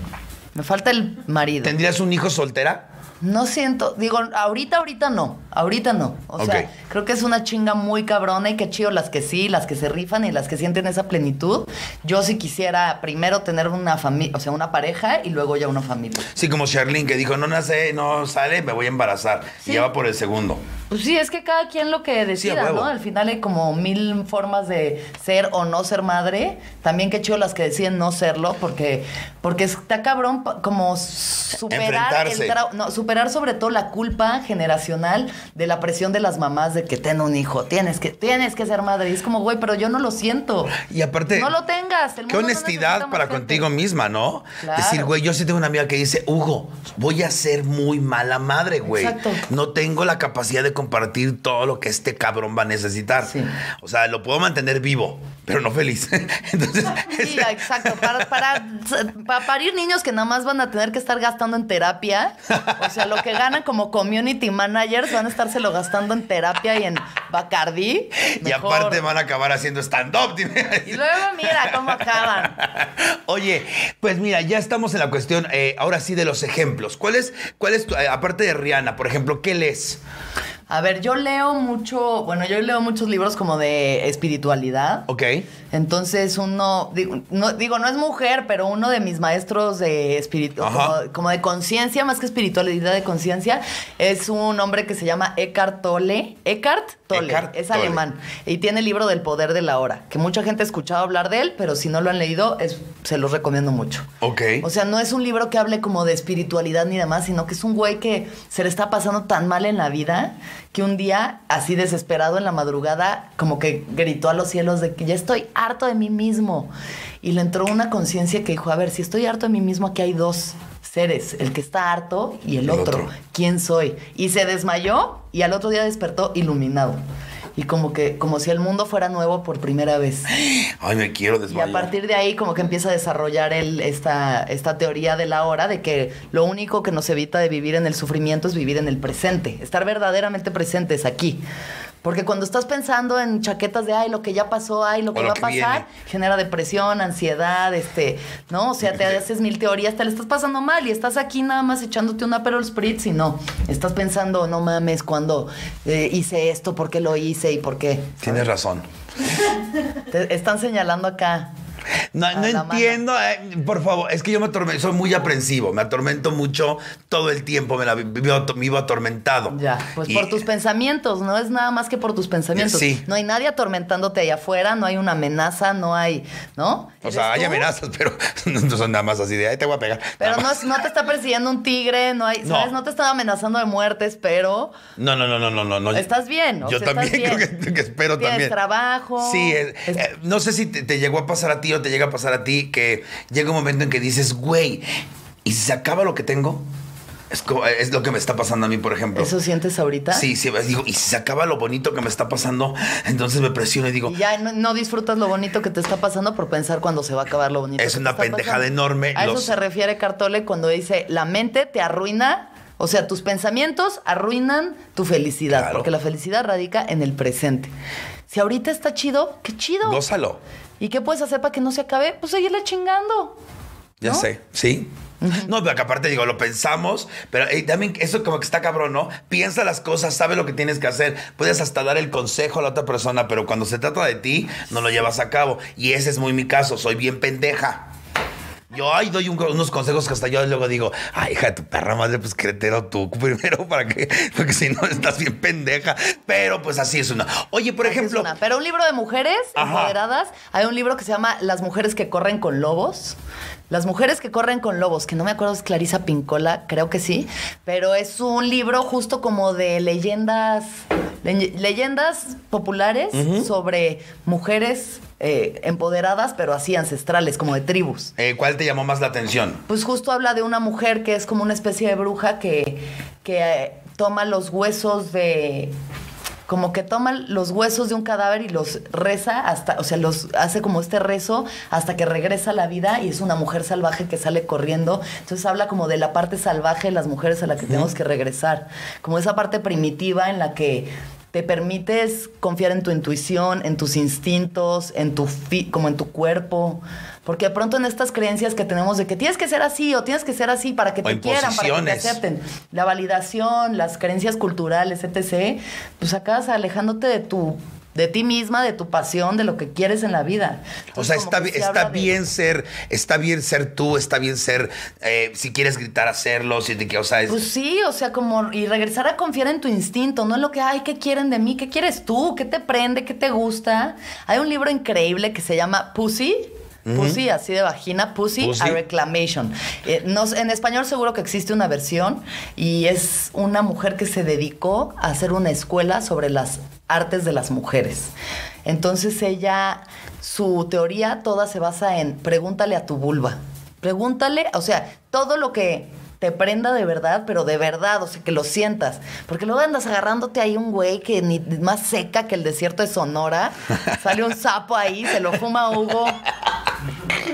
Me falta el marido. ¿Tendrías un hijo soltera? No siento, digo, ahorita, ahorita no. ahorita no. O sea, creo que es una chinga muy cabrona y qué chido las que sí, las que se rifan y las que sienten esa plenitud. Yo sí quisiera primero tener una familia, o sea, una pareja y luego ya una familia. Sí, como Charlene que dijo, no nace, no sale, me voy a embarazar. Sí. Y ya va por el segundo. Pues sí, es que cada quien lo que decida. ¿no? Al final hay como mil formas de ser o no ser madre. También qué chido las que deciden no serlo, porque, porque está cabrón como superar Enfrentarse. el no, superar sobre todo la culpa generacional de la presión de las mamás de que ten un hijo, tienes que, tienes que ser madre. Y es como, güey, pero yo no lo siento. Y aparte, No lo tengas. el qué mundo honestidad para gente. contigo misma, ¿no? Claro. Decir, güey, yo sí tengo una amiga que dice, Hugo, voy a ser muy mala madre, güey. Exacto. No tengo la capacidad de compartir todo lo que este cabrón va a necesitar. Sí. O sea, lo puedo mantener vivo, pero no feliz. <laughs> Entonces, Sí, exacto. Para, para, para parir niños que nada más van a tener que estar gastando en terapia. O sea, lo que ganan como community managers van a estárselo gastando en terapia y en Bacardi. y aparte van a acabar haciendo stand-up. <laughs> Y luego mira cómo acaban. Oye, pues mira, ya estamos en la cuestión, eh, ahora sí, de los ejemplos. ¿Cuál es, cuál es tu- eh, aparte de Rihanna, por ejemplo, qué lees? A ver, yo leo mucho, bueno, yo leo muchos libros como de espiritualidad. Ok. Entonces uno, digo no, digo, no es mujer, pero uno de mis maestros de espíritu, como, como de conciencia, más que espiritualidad de conciencia, es un hombre que se llama Eckhart Tolle. Eckhart Tolle, Eckhart es Tolle. alemán. Y tiene el libro del poder de la hora, que mucha gente ha escuchado hablar de él, pero si no lo han leído, es, se los recomiendo mucho. Ok. O sea, no es un libro que hable como de espiritualidad ni demás, sino que es un güey que se le está pasando tan mal en la vida que un día, así desesperado en la madrugada, como que gritó a los cielos de que ya estoy harto de mí mismo. Y le entró una conciencia que dijo, a ver, si estoy harto de mí mismo, aquí hay dos seres, el que está harto y el, El otro. otro. ¿Quién soy? Y se desmayó y al otro día despertó iluminado. Y como que, como si el mundo fuera nuevo por primera vez. Ay, me quiero Y desmayar. a partir de ahí como que empieza a desarrollar el- esta, esta teoría de la hora, de que lo único que nos evita de vivir en el sufrimiento es vivir en el presente, estar verdaderamente presentes aquí. Porque cuando estás pensando en chaquetas de, ay, lo que ya pasó, ay, lo que va a pasar, viene. genera depresión, ansiedad, este, ¿no? O sea, te <laughs> haces mil teorías, te le estás pasando mal y estás aquí nada más echándote una Aperol Spritz y no, estás pensando, no mames, cuando eh, hice esto, por qué lo hice y por qué. Tienes razón. Te están señalando acá. No, A no entiendo, eh, por favor, es que yo me atormento, soy muy aprensivo, me atormento mucho todo el tiempo, me, la vi- vivo, vivo atormentado. Ya, pues Y- por tus pensamientos, no es nada más que por tus pensamientos. Sí. No hay nadie atormentándote allá afuera, no hay una amenaza, no hay, ¿no? O sea, ¿Eres hay amenazas, <laughs> pero no son nada más así de, ahí te voy a pegar. Pero no, es- no te está persiguiendo un tigre, no hay, No. ¿sabes? No te está amenazando de muertes, pero No, no, no, no, no, no, no. estás bien. o Yo sea, estás también <laughs> creo que, que espero Tienes también. trabajo. Sí, eh, Es- eh, no sé si te, te llegó a pasar a ti o te llega a pasar a ti que llega un momento en que dices, güey, ¿y si se acaba lo que tengo? Es, como- es lo que me está pasando a mí, por ejemplo. ¿Eso sientes ahorita? Sí, sí, digo, y si se acaba lo bonito que me está pasando, entonces me presiono y digo, Y ya no, no disfrutas lo bonito que te está pasando por pensar cuando se va a acabar lo bonito. Es que te una está pendejada pasando. enorme. A eso se refiere Cartole cuando dice, la mente te arruina, o sea, tus pensamientos arruinan tu felicidad, Claro. porque la felicidad radica en el presente. Si ahorita está chido, qué chido. gózalo. ¿Y qué puedes hacer para que no se acabe? Pues seguirle chingando. Ya ¿No? sé, sí. No, pero que aparte digo, lo pensamos, pero eh, también eso como que está cabrón, ¿no? Piensa las cosas, sabe lo que tienes que hacer, puedes hasta dar el consejo a la otra persona, pero cuando se trata de ti, no lo llevas a cabo. Y ese es muy mi caso, soy bien pendeja. Yo ay, doy un- unos consejos que hasta yo luego digo, ay, hija de tu perra madre, pues créetelo tú primero <laughs> para que, porque si no estás bien pendeja. Pero pues así es una. Oye, por Así es ejemplo, una. Pero un libro de mujeres Ajá. empoderadas, hay un libro que se llama Las mujeres que corren con lobos. Las mujeres que corren con lobos, que no me acuerdo si es Clarisa Pincola, creo que sí, pero es un libro justo como de leyendas, le- leyendas populares sobre mujeres eh, empoderadas, pero así ancestrales, como de tribus. eh, ¿cuál te llamó más la atención? Pues justo habla de una mujer que es como una especie de bruja que, que eh, toma los huesos de. Como que toma los huesos de un cadáver y los reza hasta, o sea, los hace como este rezo hasta que regresa a la vida y es una mujer salvaje que sale corriendo. Entonces habla como de la parte salvaje de las mujeres a la que tenemos que regresar. Como esa parte primitiva en la que te permites confiar en tu intuición, en tus instintos, en tu fi- como en tu cuerpo. Porque de pronto en estas creencias que tenemos de que tienes que ser así o tienes que ser así para que O te quieran, para que te acepten. La validación, las creencias culturales, etc. Pues acabas alejándote de tu de ti misma, de tu pasión, de lo que quieres en la vida. O sea, está, está de- bien ser, está bien ser tú, está bien ser, eh, si quieres gritar, hacerlo, si te que- o sea, es- Pues sí, o sea, como y regresar a confiar en tu instinto, no en lo que, ay, ¿qué quieren de mí? ¿Qué quieres tú? ¿Qué te prende? ¿Qué te gusta? Hay un libro increíble que se llama Pussy. Pussy, así de vagina, Pussy, Pussy. a Reclamation. Eh, no en español seguro que existe una versión y es una mujer que se dedicó a hacer una escuela sobre las artes de las mujeres. Entonces ella, su teoría toda se basa en pregúntale a tu vulva. Pregúntale, o sea, todo lo que te prenda de verdad, pero de verdad, o sea, que lo sientas. Porque luego andas agarrándote ahí un güey que ni más seca que el desierto de Sonora. Sale un sapo ahí, se lo fuma Hugo.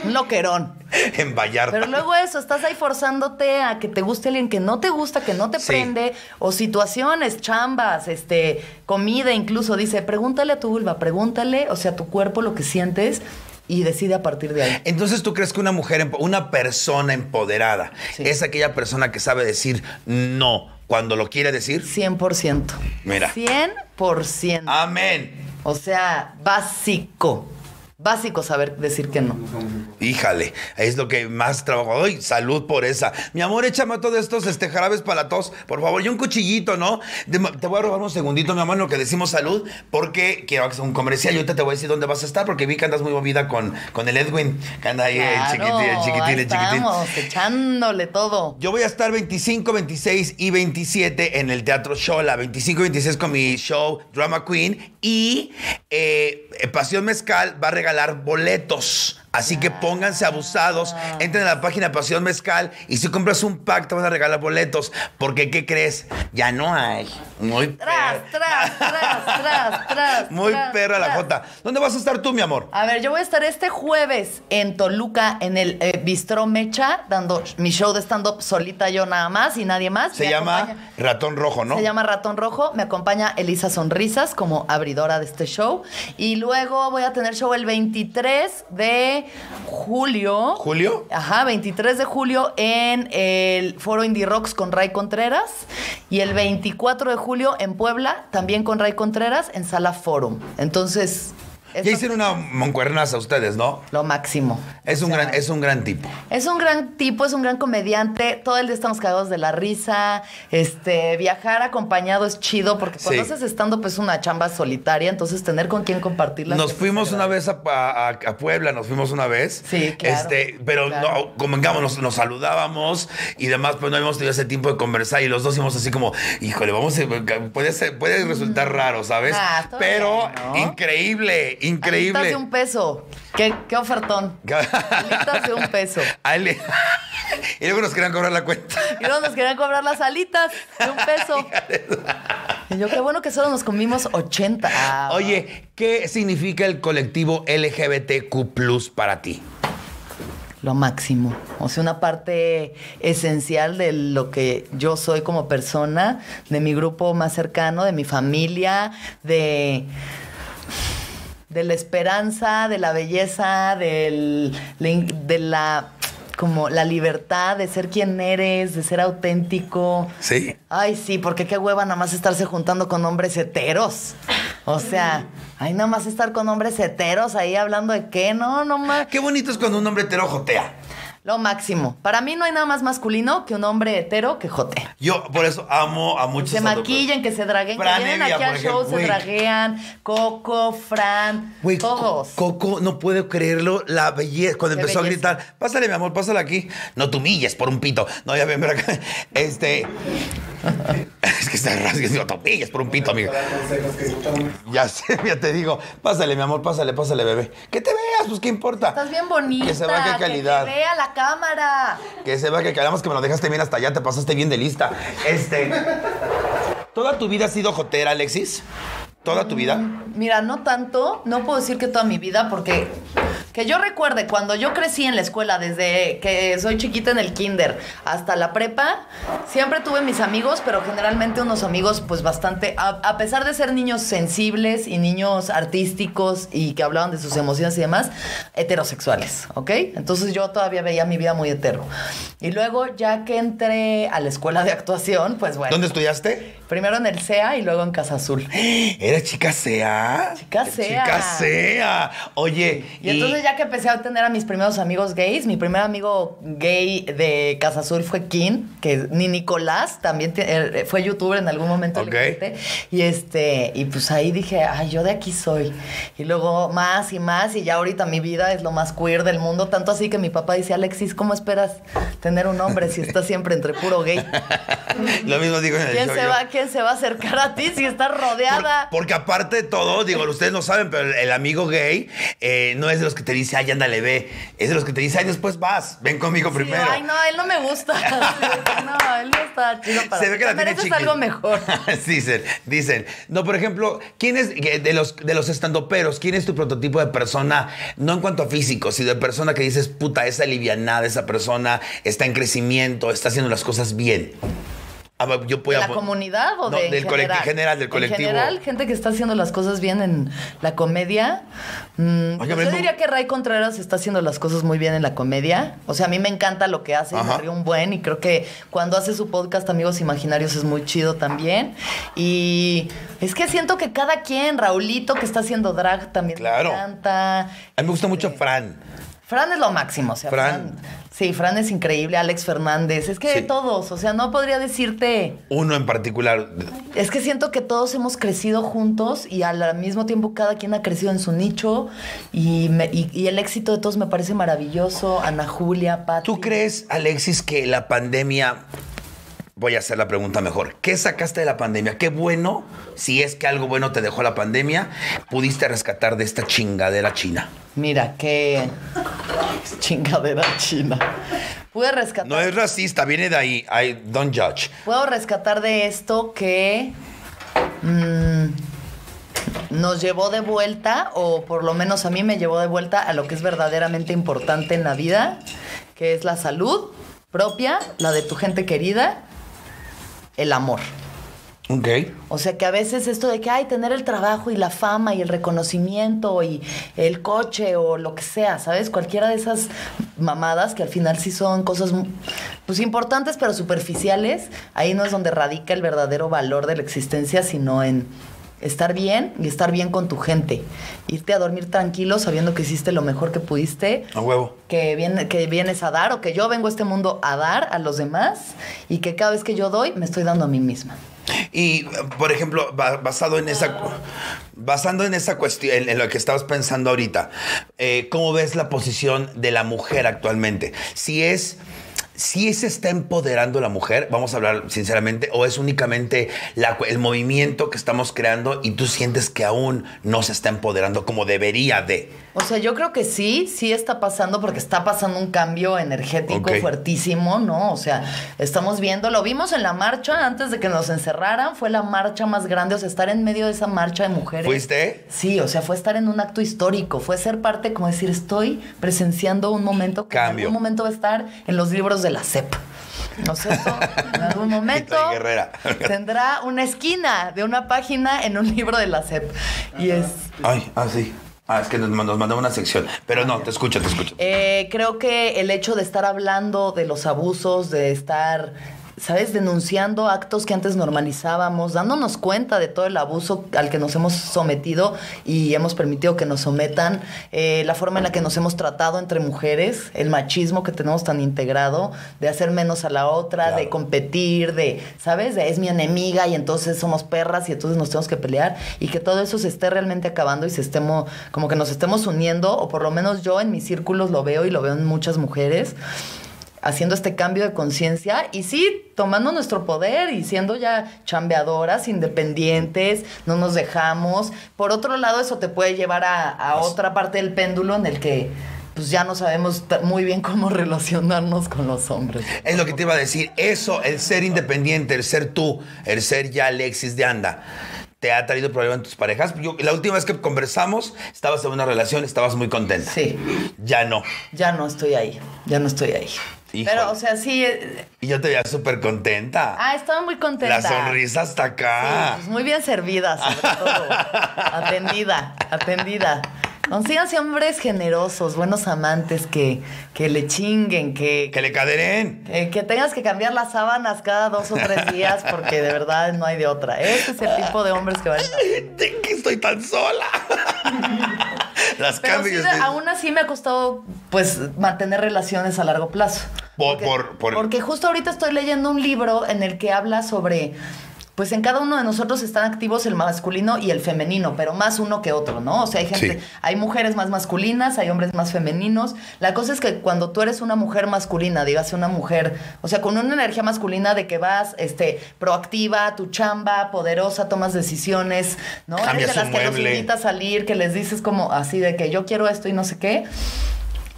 Un loquerón. <laughs> en Vallarta. Pero luego eso, estás ahí forzándote a que te guste alguien que no te gusta, que no te Sí. prende, o situaciones, chambas, este, comida incluso. Dice, pregúntale a tu vulva, pregúntale, o sea, a tu cuerpo lo que sientes y decide a partir de ahí. Entonces, ¿tú crees que una mujer, una persona empoderada, Sí. es aquella persona que sabe decir no cuando lo quiere decir? 100%. Mira. 100%. Amén. O sea, básico. Básico saber decir que no. Híjale, es lo que más trabajo. Ay, salud por esa. Mi amor, échame todos estos este, jarabes para tos, por favor. Y un cuchillito, ¿no? De- te voy a robar un segundito, mi amor, en lo que decimos salud, porque quiero hacer un comercial. Y ahorita te voy a decir dónde vas a estar, porque vi que andas muy movida con, con el Edwin, que anda ahí el chiquitín, el chiquitín, ahí el chiquitín. estamos, echándole todo. Yo voy a estar 25, 26 y 27 en el Teatro Shola. 25 y 26 con mi show Drama Queen. Y eh, Pasión Mezcal va a regalar boletos. Así que pónganse abusados. Entren a la página Pasión Mezcal. Y si compras un pack, te van a regalar boletos. Porque, ¿qué crees? Ya no hay. Muy Tras, per- tras, tras, tras, tras. <laughs> Muy tras, perra la. Jota. ¿Dónde vas a estar tú, mi amor? A ver, yo voy a estar este jueves en Toluca, en el eh, Bistró Mecha, dando mi show de stand-up solita yo nada más y nadie más. Se Me llama acompaña- Ratón Rojo, ¿no? Se llama Ratón Rojo. Me acompaña Elisa Sonrisas como abridora de este show. Y luego voy a tener show el 23 de julio. ¿Julio? Ajá, 23 de julio en el Foro Indie Rocks con Ray Contreras. Y el 24 de julio en Puebla, también con Ray Contreras, en Sala Forum. Entonces. Ya estas hicieron una moncuernaza ustedes, ¿no? Lo máximo. Es O un, sea, gran, es un gran tipo. es un gran tipo, es un gran comediante. Todo el día estamos cagados de la risa. Este, viajar acompañado es chido porque cuando Sí. haces stand-up es una chamba solitaria, entonces tener con quién compartirla. Nos fuimos una vez a, a- a Puebla, nos fuimos una vez. Sí, claro, Este, pero claro. no, convengamos, nos, nos saludábamos y demás, pues no habíamos tenido ese tiempo de conversar y los dos íbamos así como, híjole, vamos a, puede, ser, puede resultar raro, ¿sabes? Ah, pero bien, ¿no? increíble, Alitas increíble. de un peso. ¿Qué, qué ofertón? <laughs> Alitas de un peso. Ay, le- <laughs> y luego nos querían cobrar la cuenta. Y luego nos querían cobrar las alitas de un peso. <laughs> Y yo, qué bueno que solo nos comimos 80. Ah, Oye, ¿qué significa el colectivo LGBTQ para ti? lo máximo. O sea, una parte esencial de lo que yo soy como persona, de mi grupo más cercano, de mi familia, de de la esperanza, de la belleza, del, de la como la libertad de ser quien eres, de ser auténtico. Sí. Ay, sí, porque qué hueva nada más estarse juntando con hombres heteros. O sea, ay, nada más estar con hombres heteros ahí hablando de qué, no, no más. Qué bonito es cuando un hombre hetero jotea. Lo máximo. Para mí no hay nada más masculino que un hombre hetero que jote. Yo por eso amo a muchos Se stand-upers. maquillen, que se draguen, que vienen Evia, aquí al show, ejemplo, se güey. draguean. Coco, Fran, Güey, todos. Co- Coco, no puedo creerlo, la belleza. Cuando Qué empezó belleza. a gritar, pásale, mi amor, pásale aquí. No te humilles por un pito. No, ya ven, ven acá. Este. <laughs> es que está rasgando, no te humilles por un pito, amigo. Ya sé, <laughs> ya te digo. Pásale, mi amor, pásale, pásale, bebé. Que te veas, pues qué importa. Estás bien bonita. Que se vea qué calidad. Que te vea la cámara. Que se vea que quedamos que me lo dejaste bien hasta allá, te pasaste bien de lista. Este. ¿Toda tu vida has sido jotera, Alexis? ¿Toda tu vida? Mira, no tanto, no puedo decir que toda mi vida, porque Que yo recuerde, cuando yo crecí en la escuela, desde que soy chiquita en el kinder hasta la prepa, siempre tuve mis amigos, pero generalmente unos amigos pues bastante, a, a pesar de ser niños sensibles y niños artísticos y que hablaban de sus emociones y demás, heterosexuales, ¿ok? Entonces yo todavía veía mi vida muy hetero. Y luego ya que entré a la escuela de actuación, pues bueno. ¿Dónde estudiaste? Primero en el CEA y luego en Casa Azul. <gasps> ¿Era chica sea? Chica sea. Chica sea. Oye. Y entonces ya que empecé a tener a mis primeros amigos gays, mi primer amigo gay de Casa Azul fue Kim, que ni Nicolás, también eh, fue youtuber en algún momento. le Ok. conté. Y este, y pues ahí dije, ay, yo de aquí soy. Y luego más y más, y ya ahorita mi vida es lo más queer del mundo, tanto así que mi papá dice, Alexis, ¿cómo esperas tener un hombre si estás siempre entre puro gay? <laughs> Lo mismo digo en el ¿Quién show se yo. va, quién se va a acercar a ti si estás Por- rodeada? Porque aparte de todo, digo, ustedes no saben, pero el, amigo gay eh, no es de los que te dice, ay, ándale, ve. Es de los que te dice, ay, después vas, ven conmigo Sí, primero. ay, no, él no me gusta. <laughs> No, él no está chido para Se ve que la tiene chiquita. algo mejor. <laughs> dicen, dicen. No, por ejemplo, ¿quién es de los, de los estandoperos? ¿Quién es tu prototipo de persona? No en cuanto a físico, sino de persona que dices, puta, esa alivianada, esa persona está en crecimiento, está haciendo las cosas bien. A ver, yo voy ¿De la comunidad o No, de del colectivo general, del colectivo. En general, gente que está haciendo las cosas bien en la comedia. Mm, Oye, pues yo diría que Ray Contreras está haciendo las cosas muy bien en la comedia. O sea, a mí me encanta lo que hace y me río un buen. Y creo que cuando hace su podcast Amigos Imaginarios es muy chido también. Y es que siento que cada quien, Raulito que está haciendo drag también Claro. me encanta. A mí me gusta mucho Fran. Fran es lo máximo, o sea, Fran. Fran. sí, Fran es increíble, Alex Fernández, es que Sí. todos, o sea, no podría decirte, Uno en particular. es que siento que todos hemos crecido juntos y al mismo tiempo cada quien ha crecido en su nicho y, me- y- y el éxito de todos me parece maravilloso, Ana Julia, Pati. ¿Tú crees, Alexis, que la pandemia... Voy a hacer la pregunta mejor. ¿Qué sacaste de la pandemia? ¿Qué bueno, si es que algo bueno te dejó la pandemia, pudiste rescatar de esta chingadera china? Mira, qué chingadera china. Pude rescatar... No es racista, viene de ahí. I don't judge. Puedo rescatar de esto que mm, nos llevó de vuelta, o por lo menos a mí me llevó de vuelta a lo que es verdaderamente importante en la vida, que es la salud propia, la de tu gente querida, el amor. Ok. O sea que a veces esto de que hay tener el trabajo y la fama y el reconocimiento y el coche o lo que sea, ¿sabes? Cualquiera de esas mamadas que al final sí son cosas pues importantes pero superficiales, ahí no es donde radica el verdadero valor de la existencia, sino en estar bien y estar bien con tu gente. Irte a dormir tranquilo sabiendo que hiciste lo mejor que pudiste A huevo. que, viene, que vienes a dar o que yo vengo a este mundo a dar a los demás y que cada vez que yo doy me estoy dando a mí misma. Y, por ejemplo, ba- basado en esa, basando en esa cuestión, en, en lo que estabas pensando ahorita, eh, ¿cómo ves la posición de la mujer actualmente? Si es, si se está empoderando la mujer, vamos a hablar sinceramente, o es únicamente la el movimiento que estamos creando y tú sientes que aún no se está empoderando como debería de. O sea, yo creo que sí, sí está pasando porque está pasando un cambio energético fuertísimo, ¿no? O sea, estamos viendo, lo vimos en la marcha antes de que nos encerraran, fue la marcha más grande, o sea, estar en medio de esa marcha de mujeres. ¿Fuiste? Sí, o sea, fue estar en un acto histórico, fue ser parte, como decir, estoy presenciando un momento que Cambio. en algún momento va a estar en los libros de la CEP. No sé, eso en algún momento <laughs> tendrá una esquina de una página en un libro de la CEP. Y es, Ay, ah, sí. Ah, es que nos, nos mandó una sección. Pero no, te escucho, te escucho. Eh, creo que el hecho de estar hablando de los abusos, de estar, ¿sabes? Denunciando actos que antes normalizábamos, dándonos cuenta de todo el abuso al que nos hemos sometido y hemos permitido que nos sometan, eh, la forma en la que nos hemos tratado entre mujeres, el machismo que tenemos tan integrado, de hacer menos a la otra, Claro. de competir, de, ¿sabes? De es mi enemiga y entonces somos perras y entonces nos tenemos que pelear y que todo eso se esté realmente acabando y se estemos, como que nos estemos uniendo, o por lo menos yo en mis círculos lo veo y lo veo en muchas mujeres haciendo este cambio de conciencia y sí, tomando nuestro poder y siendo ya chambeadoras, independientes, no nos dejamos. Por otro lado, eso te puede llevar a, a otra parte del péndulo en el que pues ya no sabemos muy bien cómo <laughs> relacionarnos con los hombres. Es lo que te iba a decir. Eso, el ser independiente, el ser tú, el ser ya Alexis de Anda, te ha traído problema en tus parejas? Yo, la última vez que conversamos, estabas en una relación, estabas muy contenta. Sí, Ya no. ya no estoy ahí, ya no estoy ahí. Híjole. Pero, o sea, sí. eh, Y yo te veía súper contenta. Ah, estaba muy contenta. la sonrisa hasta Sí, acá. pues muy bien servida, sobre todo. <laughs> atendida, atendida. Consíganse hombres generosos, buenos amantes que, que le chinguen, que, Que le caderen. que, que tengas que cambiar las sábanas cada dos o tres días porque de verdad no hay de otra. Ese es el tipo de hombres que la pena. <laughs> ¿De qué estoy tan sola? <laughs> <laughs> Las Pero sí, cambios. de- aún así me ha costado, pues, mantener relaciones a largo plazo. Por- porque, por- por- porque justo ahorita estoy leyendo un libro en el que habla sobre, pues, en cada uno de nosotros están activos el masculino y el femenino, pero más uno que otro, ¿no? O sea, hay gente, Sí. hay mujeres más masculinas, hay hombres más femeninos. La cosa es que cuando tú eres una mujer masculina, digas una mujer, o sea, con una energía masculina de que vas, este, proactiva, tu chamba, poderosa, tomas decisiones, ¿no? Cambias eres de las que los mueble. invita a salir, que les dices como así de que yo quiero esto y no sé qué,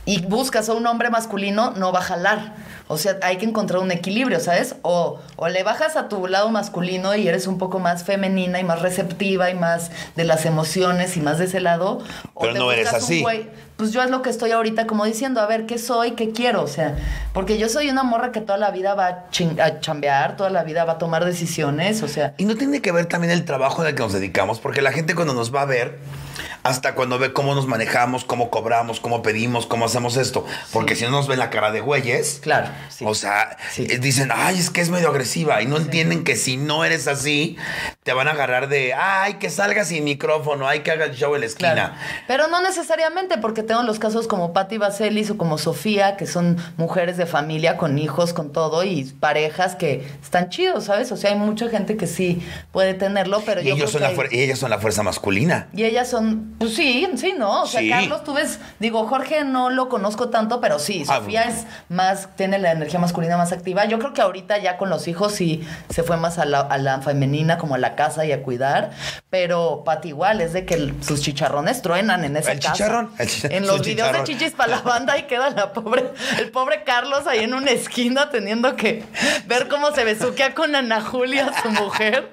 y buscas a un hombre masculino, no va a jalar. O sea, hay que encontrar un equilibrio, ¿sabes? O, o le bajas a tu lado masculino y eres un poco más femenina y más receptiva y más de las emociones y más de ese lado. o Pero te no eres así. güey- Pues yo es lo que estoy ahorita como diciendo, a ver, ¿qué soy? ¿Qué quiero? O sea, porque yo soy una morra que toda la vida va a, chin- a chambear, toda la vida va a tomar decisiones, o sea... Y no tiene que ver también el trabajo en el que nos dedicamos, porque la gente cuando nos va a ver, hasta cuando ve cómo nos manejamos, cómo cobramos, cómo pedimos, cómo hacemos esto, porque si no nos ven la cara de güeyes, Claro, sí. o sea, Sí. eh, dicen, ay, es que es medio agresiva, y no entienden que si no eres así, te van a agarrar de, ay, que salga sin micrófono, ay, que haga el show en la esquina. Claro. Pero no necesariamente, porque tengo los casos como Patti Vaselis o como Sofía, que son mujeres de familia con hijos, con todo, y parejas que están chidos, ¿sabes? O sea, hay mucha gente que sí puede tenerlo, pero Y yo ellos, creo son que la hay- y ellas son la fuerza masculina. y ellas son, pues sí, sí, ¿no? O sea, Sí. Carlos, tú ves, digo, Jorge no lo conozco tanto, pero sí, Ah, Sofía es más, tiene la energía masculina más activa. Yo creo que ahorita ya con los hijos sí se fue más a la, a la femenina, como a la casa y a cuidar, pero Pati igual, es de que el- sus chicharrones truenan en esa El casa. chicharrón, el chicha- En los videos chicharrón. de chichis para la banda y queda la pobre, el pobre Carlos ahí en una esquina teniendo que ver cómo se besuquea con Ana Julia, su mujer.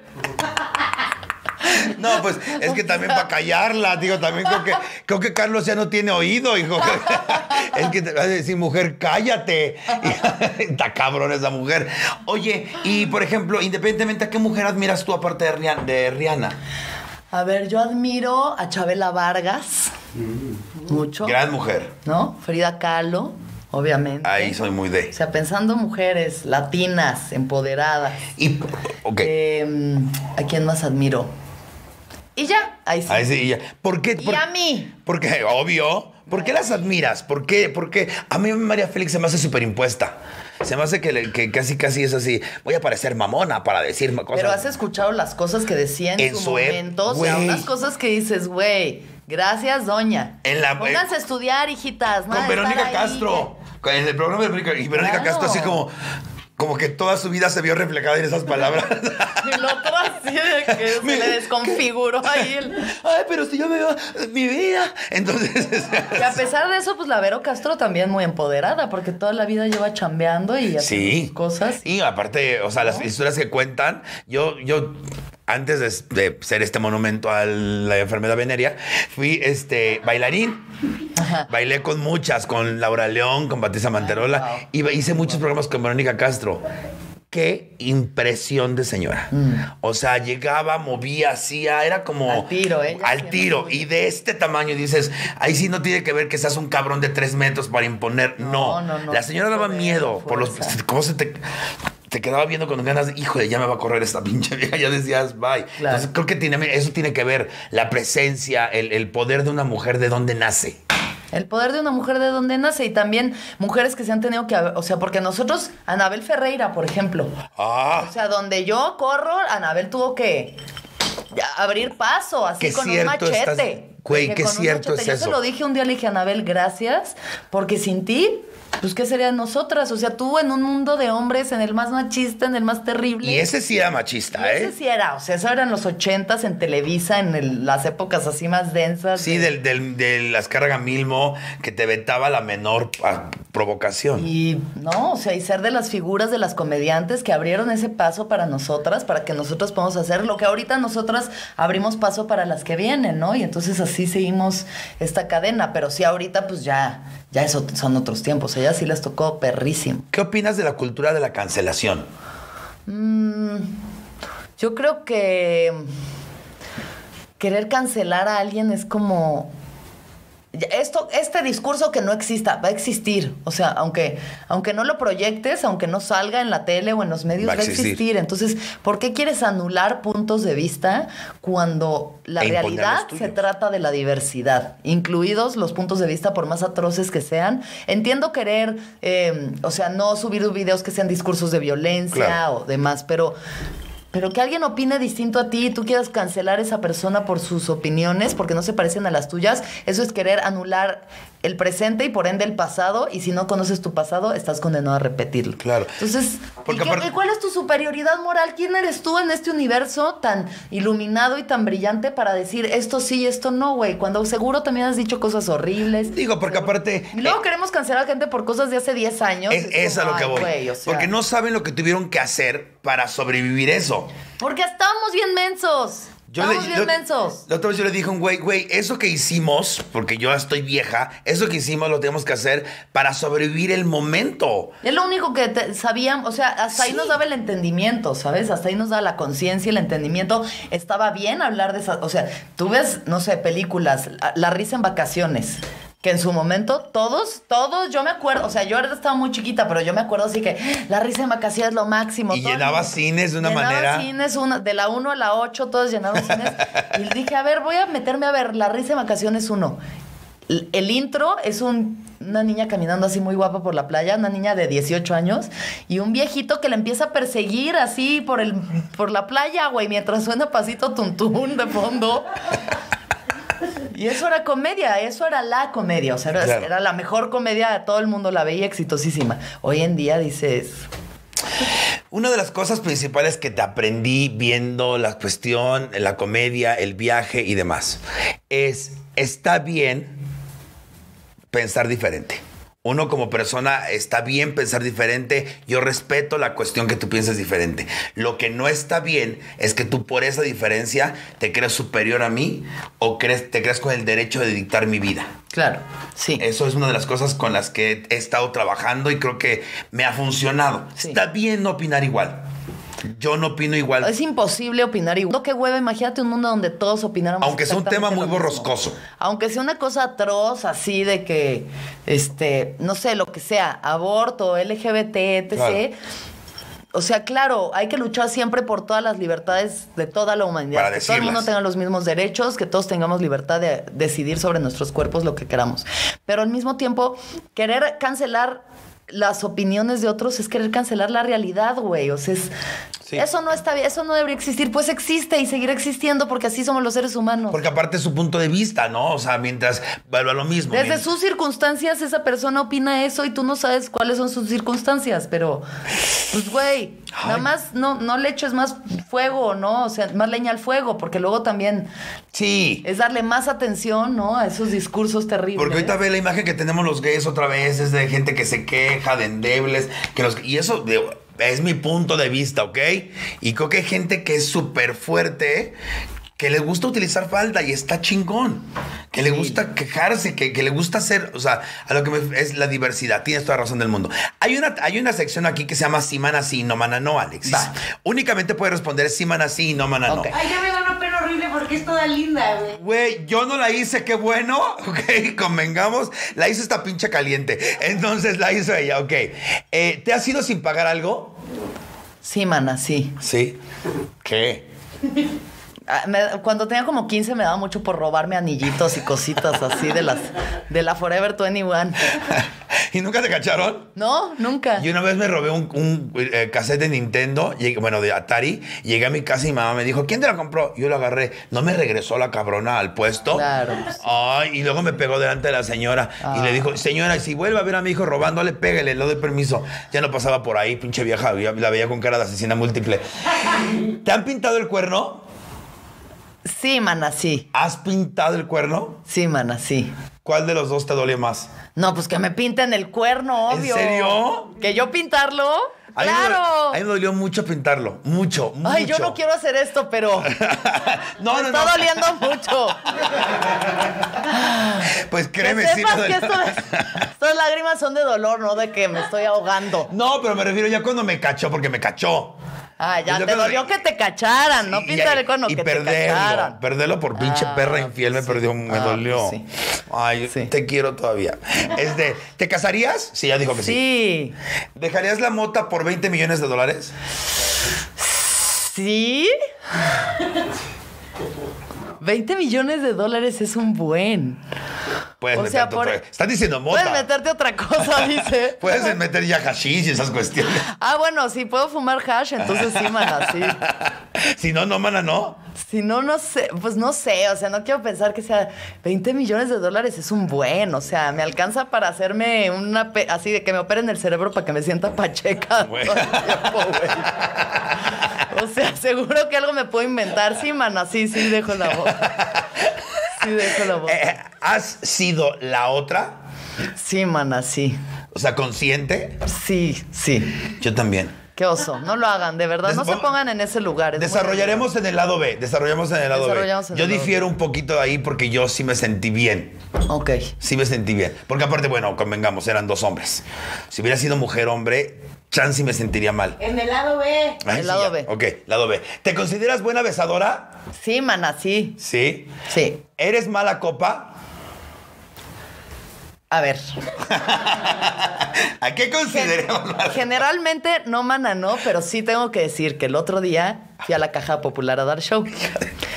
No, pues es que también para callarla, digo, también creo que, creo que Carlos ya no tiene oído, hijo. <laughs> Es que te va a decir, mujer, cállate. <laughs> Está cabrón esa mujer. Oye, y por ejemplo, independientemente, ¿a qué mujer admiras tú aparte de Rihanna? De Rihanna? A ver, yo admiro a Chabela Vargas mucho. Gran mujer. ¿No? Frida Kahlo, obviamente. Ahí soy muy de. O sea, pensando mujeres latinas, empoderadas. Y, ok. Eh, ¿A quién más admiro? Y ya, ahí sí. Ahí sí, y ya. ¿Por qué? Y por- a mí. Porque, obvio. ¿Por qué las admiras? ¿Por qué? Porque a mí María Félix se me hace súper impuesta. Se me hace que, le- que casi, casi es así. Voy a parecer mamona para decir cosas. Pero has escuchado las cosas que decía en, En su, su momento. O sea, güey. unas cosas que dices, güey, gracias, doña. En la- Pónganse a estudiar, hijitas. Con Verónica ahí, Castro. En el programa de Verónica, y Verónica Claro. Castro así como, como que toda su vida se vio reflejada en esas palabras. <laughs> Y el otro así de que se Me- le desconfiguró ahí el... Ay, pero si yo me veo mi vida. Entonces, <laughs> Y a pesar de eso, pues la Vero Castro también muy empoderada, porque toda la vida lleva chambeando y haciendo sí. cosas. Y aparte, o sea, las historias que cuentan, yo, yo antes de, de ser este monumento a la enfermedad venérea, fui este bailarín. Ajá. Bailé con muchas, con Laura León, con Patricia Manterola. wow. Y hice muchos programas con Verónica Castro. Qué impresión de señora. O sea, llegaba, movía, hacía, era como. Mm. Al tiro, ella Al tiro. Y de este tamaño dices, ahí sí no tiene que ver que seas un cabrón de tres metros para imponer. No. No, no, no. La señora daba miedo por los. <laughs> ¿Cómo se te.? Te quedaba viendo con ganas de, híjole, ya me va a correr esta <laughs> pinche vieja, ya decías, bye. Claro. Entonces creo que tiene, eso tiene que ver la presencia, el, el poder de una mujer de dónde nace. El poder de una mujer de donde nace y también mujeres que se han tenido que... O sea, porque nosotros, Anabel Ferreira, por ejemplo, Ah, o sea, donde yo corro, Anabel tuvo que abrir paso, así con un machete. estás- güey, qué cierto es Yo eso. se lo dije un día, le dije, Anabel, gracias, porque sin ti, pues, ¿qué sería de nosotras? O sea, tú en un mundo de hombres, en el más machista, en el más terrible. y ese sí era machista, Y ¿eh? ese sí era, o sea, eso era en los ochentas en Televisa, en el- las épocas así más densas. Sí, de- del, del, de las cargas Milmo, que te vetaba la menor a provocación. Y no, o sea, y ser de las figuras de las comediantes que abrieron ese paso para nosotras, para que nosotros podamos hacer lo que ahorita nosotras abrimos paso para las que vienen, ¿no? Y entonces así seguimos esta cadena, pero sí ahorita pues ya, ya eso son otros tiempos, a ellas sí les tocó perrísimo. ¿Qué opinas de la cultura de la cancelación? Mm, yo creo que querer cancelar a alguien es como esto, este discurso que no exista, va a existir. O sea, aunque, aunque no lo proyectes, aunque no salga en la tele o en los medios, Va va a existir. existir. Entonces, ¿por qué quieres anular puntos de vista cuando la E realidad se trata de la diversidad, incluidos los puntos de vista, por más atroces que sean? Entiendo querer, eh, o sea, no subir videos que sean discursos de violencia Claro. o demás, pero pero que alguien opine distinto a ti y tú quieras cancelar a esa persona por sus opiniones porque no se parecen a las tuyas, eso es querer anular el presente y por ende el pasado. Y si no conoces tu pasado, estás condenado a repetirlo. Claro. Entonces, ¿y qué- ¿cuál es tu superioridad moral? ¿Quién eres tú en este universo tan iluminado y tan brillante para decir esto sí y esto no, güey? Cuando seguro también has dicho cosas horribles. Digo, porque aparte... Y luego eh, queremos cancelar a gente por cosas de hace 10 años. es, es a como, lo que voy. güey, o sea, Porque no saben lo que tuvieron que hacer para sobrevivir eso. Porque estábamos bien mensos. estábamos le- bien yo- mensos. La otra vez yo le dije a un güey, güey, eso que hicimos, porque yo estoy vieja, eso que hicimos lo tenemos que hacer para sobrevivir el momento. Es lo único que te- sabíamos, o sea, hasta ahí nos daba el entendimiento, ¿sabes? Hasta ahí nos da la conciencia y el entendimiento. Estaba bien hablar de esas, o sea, tú ves, no sé, películas, La- La risa en vacaciones. Que en su momento todos, todos, yo me acuerdo, o sea, yo ahora estaba muy chiquita, pero yo me acuerdo así que la risa en vacaciones es lo máximo. Y llenaba cines de una llenaba manera. cines, una, de la 1 a la 8, todos llenaron cines. y dije, a ver, voy a meterme a ver la risa en vacaciones 1. El, el intro es un- una niña caminando así muy guapa por la playa, una niña de 18 años, y un viejito que la empieza a perseguir así por, el, por la playa, güey, mientras suena pasito tuntún de fondo. Y eso era comedia, eso era la comedia, o sea, era, Claro. era la mejor comedia, todo el mundo la veía exitosísima. Hoy en día dices, Una de las cosas principales que te aprendí viendo la cuestión, la comedia, el viaje y demás, es, está bien pensar diferente. Uno como persona está bien pensar diferente. Yo respeto la cuestión que tú pienses diferente. Lo que no está bien es que tú por esa diferencia te creas superior a mí o crees, te creas con el derecho de dictar mi vida. claro, sí. Eso es una de las cosas con las que he estado trabajando y creo que me ha funcionado. Sí. Está bien no opinar igual. Yo no opino igual. Es imposible opinar igual. No, qué hueva, imagínate un mundo donde todos opináramos. Aunque sea un tema muy borroscoso. Aunque sea una cosa atroz, así de que, este, no sé, lo que sea, aborto, LGBT, etc. Claro. O sea, claro, hay que luchar siempre por todas las libertades de toda la humanidad. Para que todo el mundo decirlas. tenga los mismos derechos, que todos tengamos libertad de decidir sobre nuestros cuerpos lo que queramos. Pero al mismo tiempo, querer cancelar las opiniones de otros es querer cancelar la realidad, güey. O sea, es- Sí. eso no está bien, eso no debería existir. Pues existe y seguirá existiendo porque así somos los seres humanos. Porque aparte es su punto de vista, ¿no? O sea, mientras vuelva lo mismo. Desde mientras- sus circunstancias, esa persona opina eso y tú no sabes cuáles son sus circunstancias, pero, pues, güey, nada más no, no le eches más fuego, ¿no? O sea, más leña al fuego, porque luego también Sí. es darle más atención, ¿no? A esos discursos terribles. Porque ahorita ve la imagen que tenemos los gays otra vez, es de gente que se queja, de endebles, que los, y eso digo, es mi punto de vista, ¿ok? Y creo que hay gente que es súper fuerte, que le gusta utilizar falda y está chingón, que le gusta quejarse, que, que le gusta hacer, o sea, a lo que me- es la diversidad, tienes toda la razón del mundo. Hay una, hay una sección aquí que se llama sí, mana, sí, no, mana, no, Alexis. Va. Únicamente puedes responder sí, mana, sí, no, mana, no. Ok. Ay, ya me porque es toda linda, güey. Güey, yo no la hice, qué bueno, <laughs> ok, convengamos, la hizo esta pinche caliente, entonces la hizo ella, ok. Eh, ¿Te has ido sin pagar algo? Sí, mana, sí. Sí. ¿Qué? Ah, cuando tenía como 15 me daba mucho por robarme anillitos y cositas así de las de la Forever 21. <laughs> ¿Y nunca te cacharon? No, nunca. Y una vez me robé un, un, eh, cassette de Nintendo, llegué- bueno, de Atari, llegué a mi casa y mi mamá me dijo, ¿quién te lo compró? Yo lo agarré. No me regresó la cabrona al puesto. Claro. Ay, y luego me pegó delante de la señora y Ah. le dijo, señora, si vuelve a ver a mi hijo robándole, pégale, le doy permiso. Ya no pasaba por ahí, pinche vieja, la veía con cara de asesina múltiple. <laughs> ¿Te han pintado el cuerno? Sí, mana, sí. ¿Has pintado el cuerno? Sí, mana, sí. ¿Cuál de los dos te duele más? No, pues que me pinten el cuerno, ¿En obvio. serio? ¿Que yo pintarlo? A mí me- ¡Claro! A mí me dolió mucho pintarlo. Mucho, mucho. Ay, yo no quiero hacer esto, pero <laughs> No, me no, está no. doliendo mucho. <laughs> Pues créeme, que sí me que esto es- estas lágrimas son de dolor, no de que me estoy ahogando. No, pero me refiero ya cuando me cachó, porque me cachó. Ah, ya Yo te dolió que te cacharan, no y- el cuerno, y que te perderlo, cacharan. perderlo por pinche Ah, perra infiel me sí. perdió, me Ah, dolió. pues sí. Ay, te quiero todavía. Este, ¿te casarías? Sí, ya dijo que sí. Sí. ¿Dejarías la mota por 20 millones de dólares? ¿Sí? 20 millones de dólares es un buen. Puedes O meter sea, tu- por- Estás diciendo mota. Puedes meterte otra cosa, <laughs> dice. Puedes meter ya hashish y esas cuestiones. Ah, bueno, si puedo fumar hash, entonces sí, mana, sí. <laughs> si no, no, mana, no. Si no, no sé, pues no sé, o sea, no quiero pensar que sea 20 millones de dólares es un buen, o sea, me alcanza para hacerme una, pe- así de que me operen el cerebro para que me sienta pacheca Güey. todo el tiempo, güey. O sea, seguro que algo me puedo inventar, sí, mana, sí, sí, dejo la voz. <laughs> Sí, dejo la voz. <laughs> Eh, ¿Has sido la otra? Sí, mana, sí. O sea, consciente. Sí, sí. Yo también. Qué oso, no lo hagan, de verdad, no se pongan en ese lugar. es Desarrollaremos en el lado B. Desarrollamos en el lado B. en Yo el lado difiero un poquito de ahí porque yo sí me sentí bien. Ok. Sí me sentí bien. Porque aparte, bueno, convengamos, eran dos hombres. Si hubiera sido mujer-hombre, chance me sentiría mal. En el lado B. Ay, El lado ya. B. Ok, lado B. ¿Te consideras buena besadora? Sí, mana, sí. Sí. Sí. ¿Eres mala copa? A ver. <laughs> ¿A qué consideramos mala Generalmente no mana, no, pero sí tengo que decir que el otro día fui a la Caja Popular a dar show. <laughs>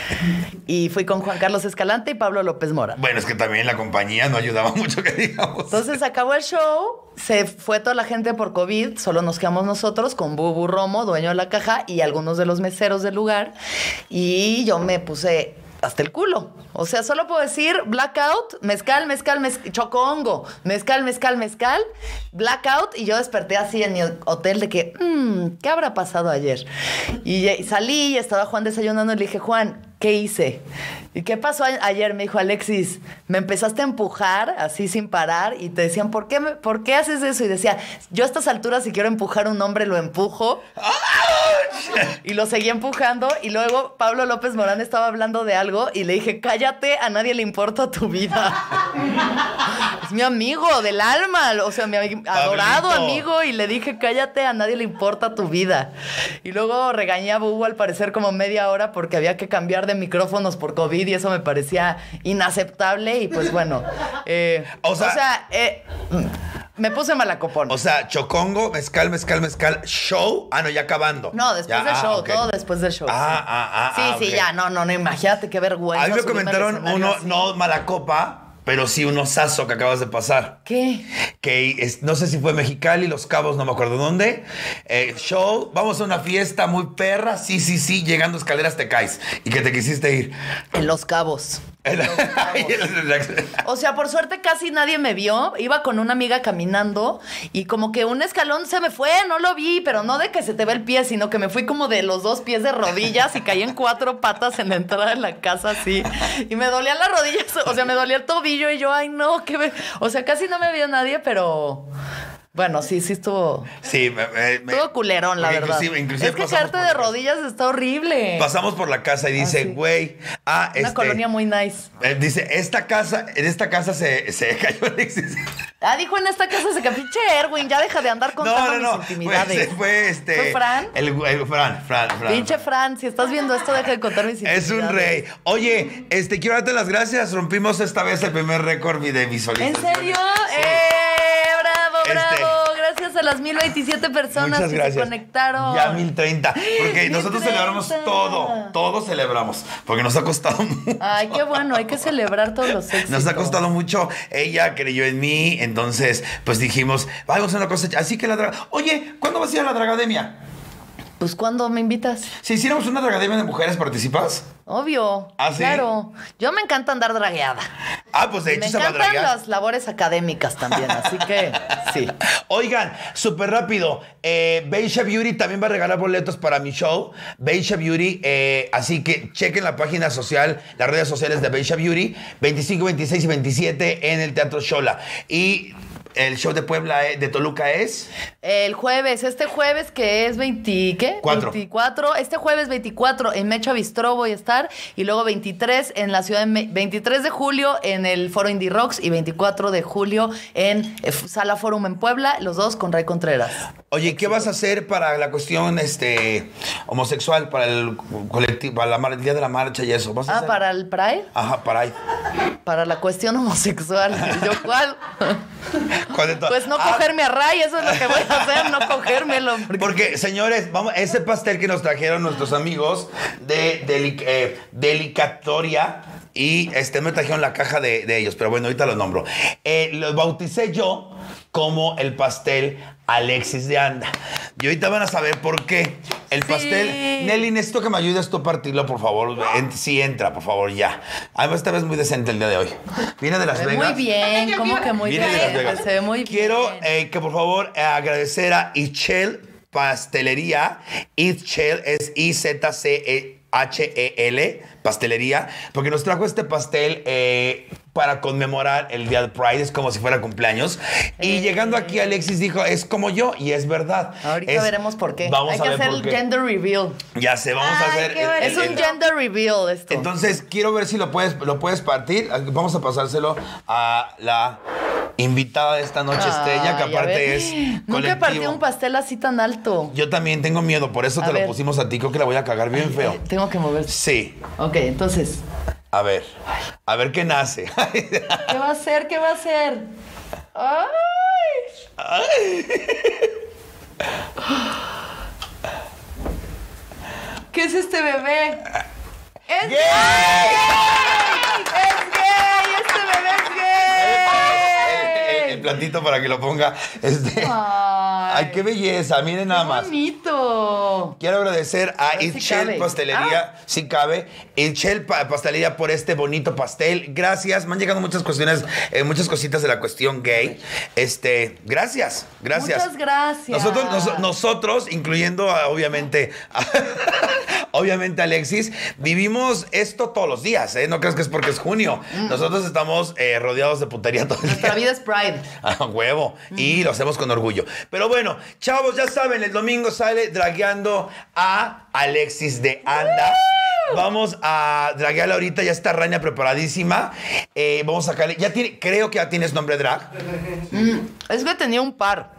<laughs> Y fui con Juan Carlos Escalante y Pablo López Mora. Bueno, es que también la compañía no ayudaba <laughs> mucho, que digamos. Entonces acabó el show, se fue toda la gente por COVID, solo nos quedamos nosotros con Bubu Romo, dueño de la caja, y algunos de los meseros del lugar. Y yo me puse hasta el culo. O sea, solo puedo decir blackout, mezcal, mezcal, mezcal, chocongo, mezcal, mezcal, mezcal, blackout. Y yo desperté así en mi hotel de que, "Mm, ¿qué habrá pasado ayer? Y, y salí y estaba Juan desayunando y le dije, Juan, ¿qué hice? ¿Y qué pasó ayer? Me dijo Alexis, me empezaste a empujar así sin parar y te decían, ¿por qué, me- ¿por qué haces eso? Y decía, yo a estas alturas si quiero empujar a un hombre lo empujo. Y lo seguí empujando y luego Pablo López Morán estaba hablando de algo y le dije, cállate, a nadie le importa tu vida. <laughs> es mi amigo del alma, o sea, mi adorado Pablito. amigo y le dije, cállate, a nadie le importa tu vida. Y luego regañé a Bubu al parecer como media hora porque había que cambiar de micrófonos por COVID y eso me parecía inaceptable y pues bueno, <laughs> eh, O o sea- eh, me puse malacopón. O sea, chocongo, mezcal, mezcal, mezcal, show. Ah, no, ya acabando. No, después Ya, del ah, show, todo después del show. Ah, sí. ah, ah, Sí, ah, sí, ya, no, no, no, imagínate qué vergüenza. A mí me comentaron uno, así. no mala copa, pero sí un osazo que acabas de pasar. ¿Qué? Que es- no sé si fue Mexicali, Los Cabos, no me acuerdo dónde. Eh, show, vamos a una fiesta muy perra. Sí, sí, sí, llegando escaleras te caes. Y que te quisiste ir. En Los Cabos. O sea, por suerte casi nadie me vio. Iba con una amiga caminando y como que un escalón se me fue, no lo vi, pero no de que se te ve el pie, sino que me fui como de los dos pies de rodillas y caí en cuatro patas en la entrada de la casa así. Y me dolían las rodillas, o sea, me dolía el tobillo y yo, ay no, que me... O sea, casi no me vio nadie, pero... Bueno, sí, sí estuvo... Sí, me, Estuvo culerón, la verdad. Inclusive, inclusive es que caerte de rodillas está horrible. Pasamos por la casa y dice, sí. güey, ah, Una este, colonia muy nice. eh, dice, esta casa, en esta casa se, se <laughs> cayó Alexis. Ah, dijo en esta casa se que pinche Erwin, ya deja de andar contando No, no, no. mis intimidades. fue este. ¿Fue Fran? El, el Fran, Fran, Fran. Pinche Fran, si estás viendo esto, deja de contar mis intimidades. Es un rey. Oye, este, quiero darte las gracias. Rompimos esta vez el primer récord de ¿En visualización. serio? ¡Eh! ¡Bravo, Este-! Gracias a las 1027 personas que gracias. se conectaron. Ya 1030. Porque nosotros 1030. celebramos todo. Todo celebramos. Porque nos ha costado mucho. Ay, qué bueno, hay que celebrar todos los éxitos. <laughs> Nos ha costado mucho. Ella creyó en mí. Entonces, pues dijimos, vamos a una cosa. Así que la draga. Oye, ¿cuándo vas a ir a la Dragademia? Pues, ¿cuándo me invitas? Si hiciéramos una Dragademia de mujeres, ¿participas? Obvio. ¿Ah, sí? Claro. Yo me encanta andar dragueada. Ah, pues de Me hecho a encantan draguear. las labores académicas también, así que <laughs> sí. Oigan, súper rápido. Eh, Beisha Beauty también va a regalar boletos para mi show. Beisha Beauty. eh, así que chequen la página social, las redes sociales de Beisha Beauty. 25, 26 y 27 en el Teatro Shola. Y el show de Puebla, eh, de Toluca es. El jueves, este jueves que es 20, ¿qué? Cuatro. 24. Este jueves 24 en Mecha Bistró voy a estar y luego 23 en la ciudad de Me- 23 de julio en el Foro Indie Rocks y 24 de julio en eh, Sala Forum en Puebla, los dos con Ray Contreras. Oye, ¿qué vas a hacer para la cuestión este, homosexual, para el colectivo, para la el día de la marcha y eso? ¿Vas a Ah, hacer? para el Pride, Ajá, para ahí. para la cuestión homosexual. <laughs> ¿Y ¿Yo cuál? <laughs> <laughs> Pues no Ah, cogerme a Ray, eso es lo que voy a hacer, no cogérmelo. porque- <laughs> Porque, señores, vamos, ese pastel que nos trajeron nuestros amigos de eh, Delicatoria y este me trajeron la caja de, de ellos, pero bueno, ahorita los nombro. Eh, los bauticé yo como el pastel Alexis de Anda. Y ahorita van a saber por qué. El Sí. pastel. Nelly, necesito que me ayudes tú a partirlo, por favor. En- sí, entra, por favor, ya. Además, esta vez muy decente el día de hoy. Viene de Las Vegas. muy bien, ¿cómo que muy Viene de Las bien? Vegas. Se ve muy Quiero bien. eh, que por favor eh, agradecer a Ichel Pastelería. Ichel es I-Z-C-H-E-L, pastelería, porque nos trajo este pastel eh, para conmemorar el día de Pride, es como si fuera cumpleaños. Y llegando aquí, Alexis dijo, es como yo, y es verdad. Ahorita Es- veremos por qué. Vamos Hay a que ver hacer el gender reveal. Ya sé, vamos a hacer. el- Es un gender reveal esto. entonces, quiero ver si lo puedes, lo puedes partir. Vamos a pasárselo a la invitada de esta noche estrella, que aparte es <gasps> Nunca colectivo. partido un pastel así tan alto. Yo también tengo miedo, por eso A te ver. lo pusimos a ti. Creo que la voy a cagar bien feo. Eh, tengo que mover. Sí. Ok, entonces. A ver. A ver qué nace. ¿Qué va a hacer? ¿Qué va a hacer? ¡Ay! ¿Qué es este bebé? ¡Es. ¡Es gay! ¡Este bebé es el, gay! el plantito para que lo ponga. Este. Ay, Ay, qué belleza. Miren nada ¡Qué más. bonito! Quiero agradecer a Itchel. Pastelería, si cabe, Itchel Pa- Pastelería por este bonito pastel. Gracias, me han llegado muchas cuestiones, eh, muchas cositas de la cuestión gay. Este, gracias, gracias. Muchas gracias. Nosotros, nos- nosotros incluyendo a, obviamente, a- <laughs> obviamente Alexis, vivimos esto todos los días, ¿eh? No creas que es porque es junio. Nosotros estamos eh, rodeados de putería todo el día. Mm. Nuestra vida es Pride. <laughs> A huevo. Y lo hacemos con orgullo. Pero bueno, chavos, ya saben, el domingo sale dragueando a Alexis de Anda. Vamos a draguearla ahorita, ya está Raña preparadísima. Eh, vamos a sacarle. Ya tiene, creo que ya tienes nombre drag. Es que tenía un par.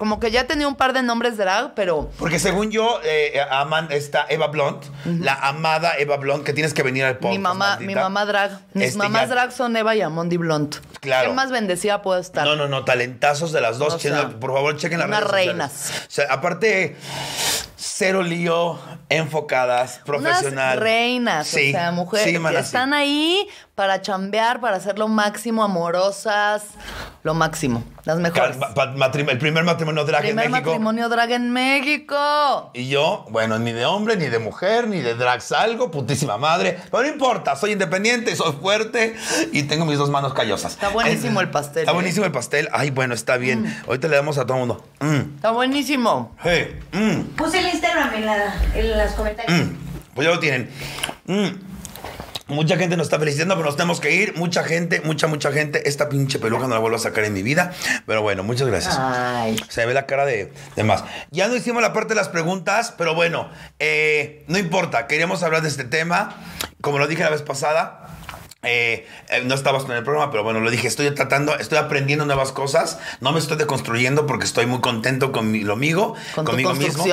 Como que ya tenía un par de nombres drag, pero Porque según yo, eh, aman está Eva Blunt, la amada Eva Blunt, que tienes que venir al podcast. mi mamá, mi mamá drag. Mis Este, mamás ya- drag son Eva y Amondi Blunt. Claro. ¿Qué más bendecida puedo estar? No, no, no, talentazos de las dos. O sea, Chequen- por favor, chequen las unas redes reinas. O sea, aparte, cero lío, enfocadas, profesional. Unas reinas, Sí, o sea, mujeres sí, que sí. están ahí para chambear, para hacer lo máximo, amorosas, lo máximo, las mejores. El primer matrimonio drag Primer en México. matrimonio drag en México. Y yo, bueno, ni de hombre, ni de mujer, ni de drag salgo, putísima madre. Pero no importa, soy independiente, soy fuerte y tengo mis dos manos callosas. Está buenísimo Eh, el pastel, Está ¿eh? buenísimo el pastel. Ay, bueno, está bien. Ahorita le damos a todo el mundo. Mm, Está buenísimo. hey, mm, Puse el Instagram en, la, en los comentarios. mm. Pues ya lo tienen. Mucha gente nos está felicitando, pero nos tenemos que ir. Mucha gente, mucha, mucha gente. Esta pinche peluca no la vuelvo a sacar en mi vida. Pero bueno, muchas gracias. Ay. Se ve la cara de, de más. Ya no hicimos la parte de las preguntas, pero bueno, eh, no importa. Queríamos hablar de este tema. Como lo dije la vez pasada. Eh, eh, no estabas en el programa, pero bueno, lo dije, estoy tratando, estoy aprendiendo nuevas cosas, no me estoy deconstruyendo porque estoy muy contento con mi- lo mío, Con conmigo mismo.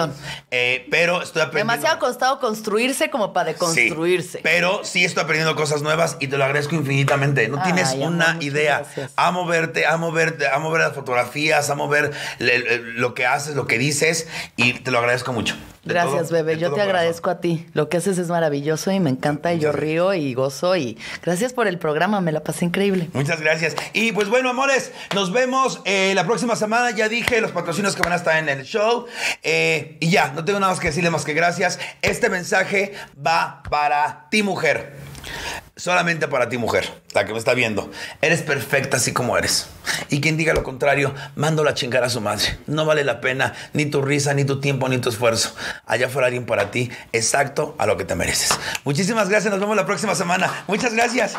Eh, pero estoy aprendiendo. Demasiado costado construirse como para deconstruirse. Sí, pero sí estoy aprendiendo cosas nuevas y te lo agradezco infinitamente. No tienes una idea. Amo verte, amo verte, amo ver las fotografías, amo ver le- le- lo que haces, lo que dices y te lo agradezco mucho. Gracias, todo- bebé. Yo te agradezco a ti. Lo que haces es maravilloso y me encanta. Y yo río y gozo. Y gracias por el programa. Me la pasé increíble. Muchas gracias. Y pues bueno, amores, nos vemos eh, la próxima semana. Ya dije los patrocinios que van a estar en el show. Eh, y ya, no tengo nada más que decirle más que gracias. Este mensaje va para ti, mujer. Solamente para ti, mujer, la que me está viendo. Eres perfecta así como eres. Y quien diga lo contrario, mando a chingar a su madre. No vale la pena ni tu risa, ni tu tiempo, ni tu esfuerzo. Allá fuera alguien para ti, exacto a lo que te mereces. Muchísimas gracias. Nos vemos la próxima semana. Muchas gracias.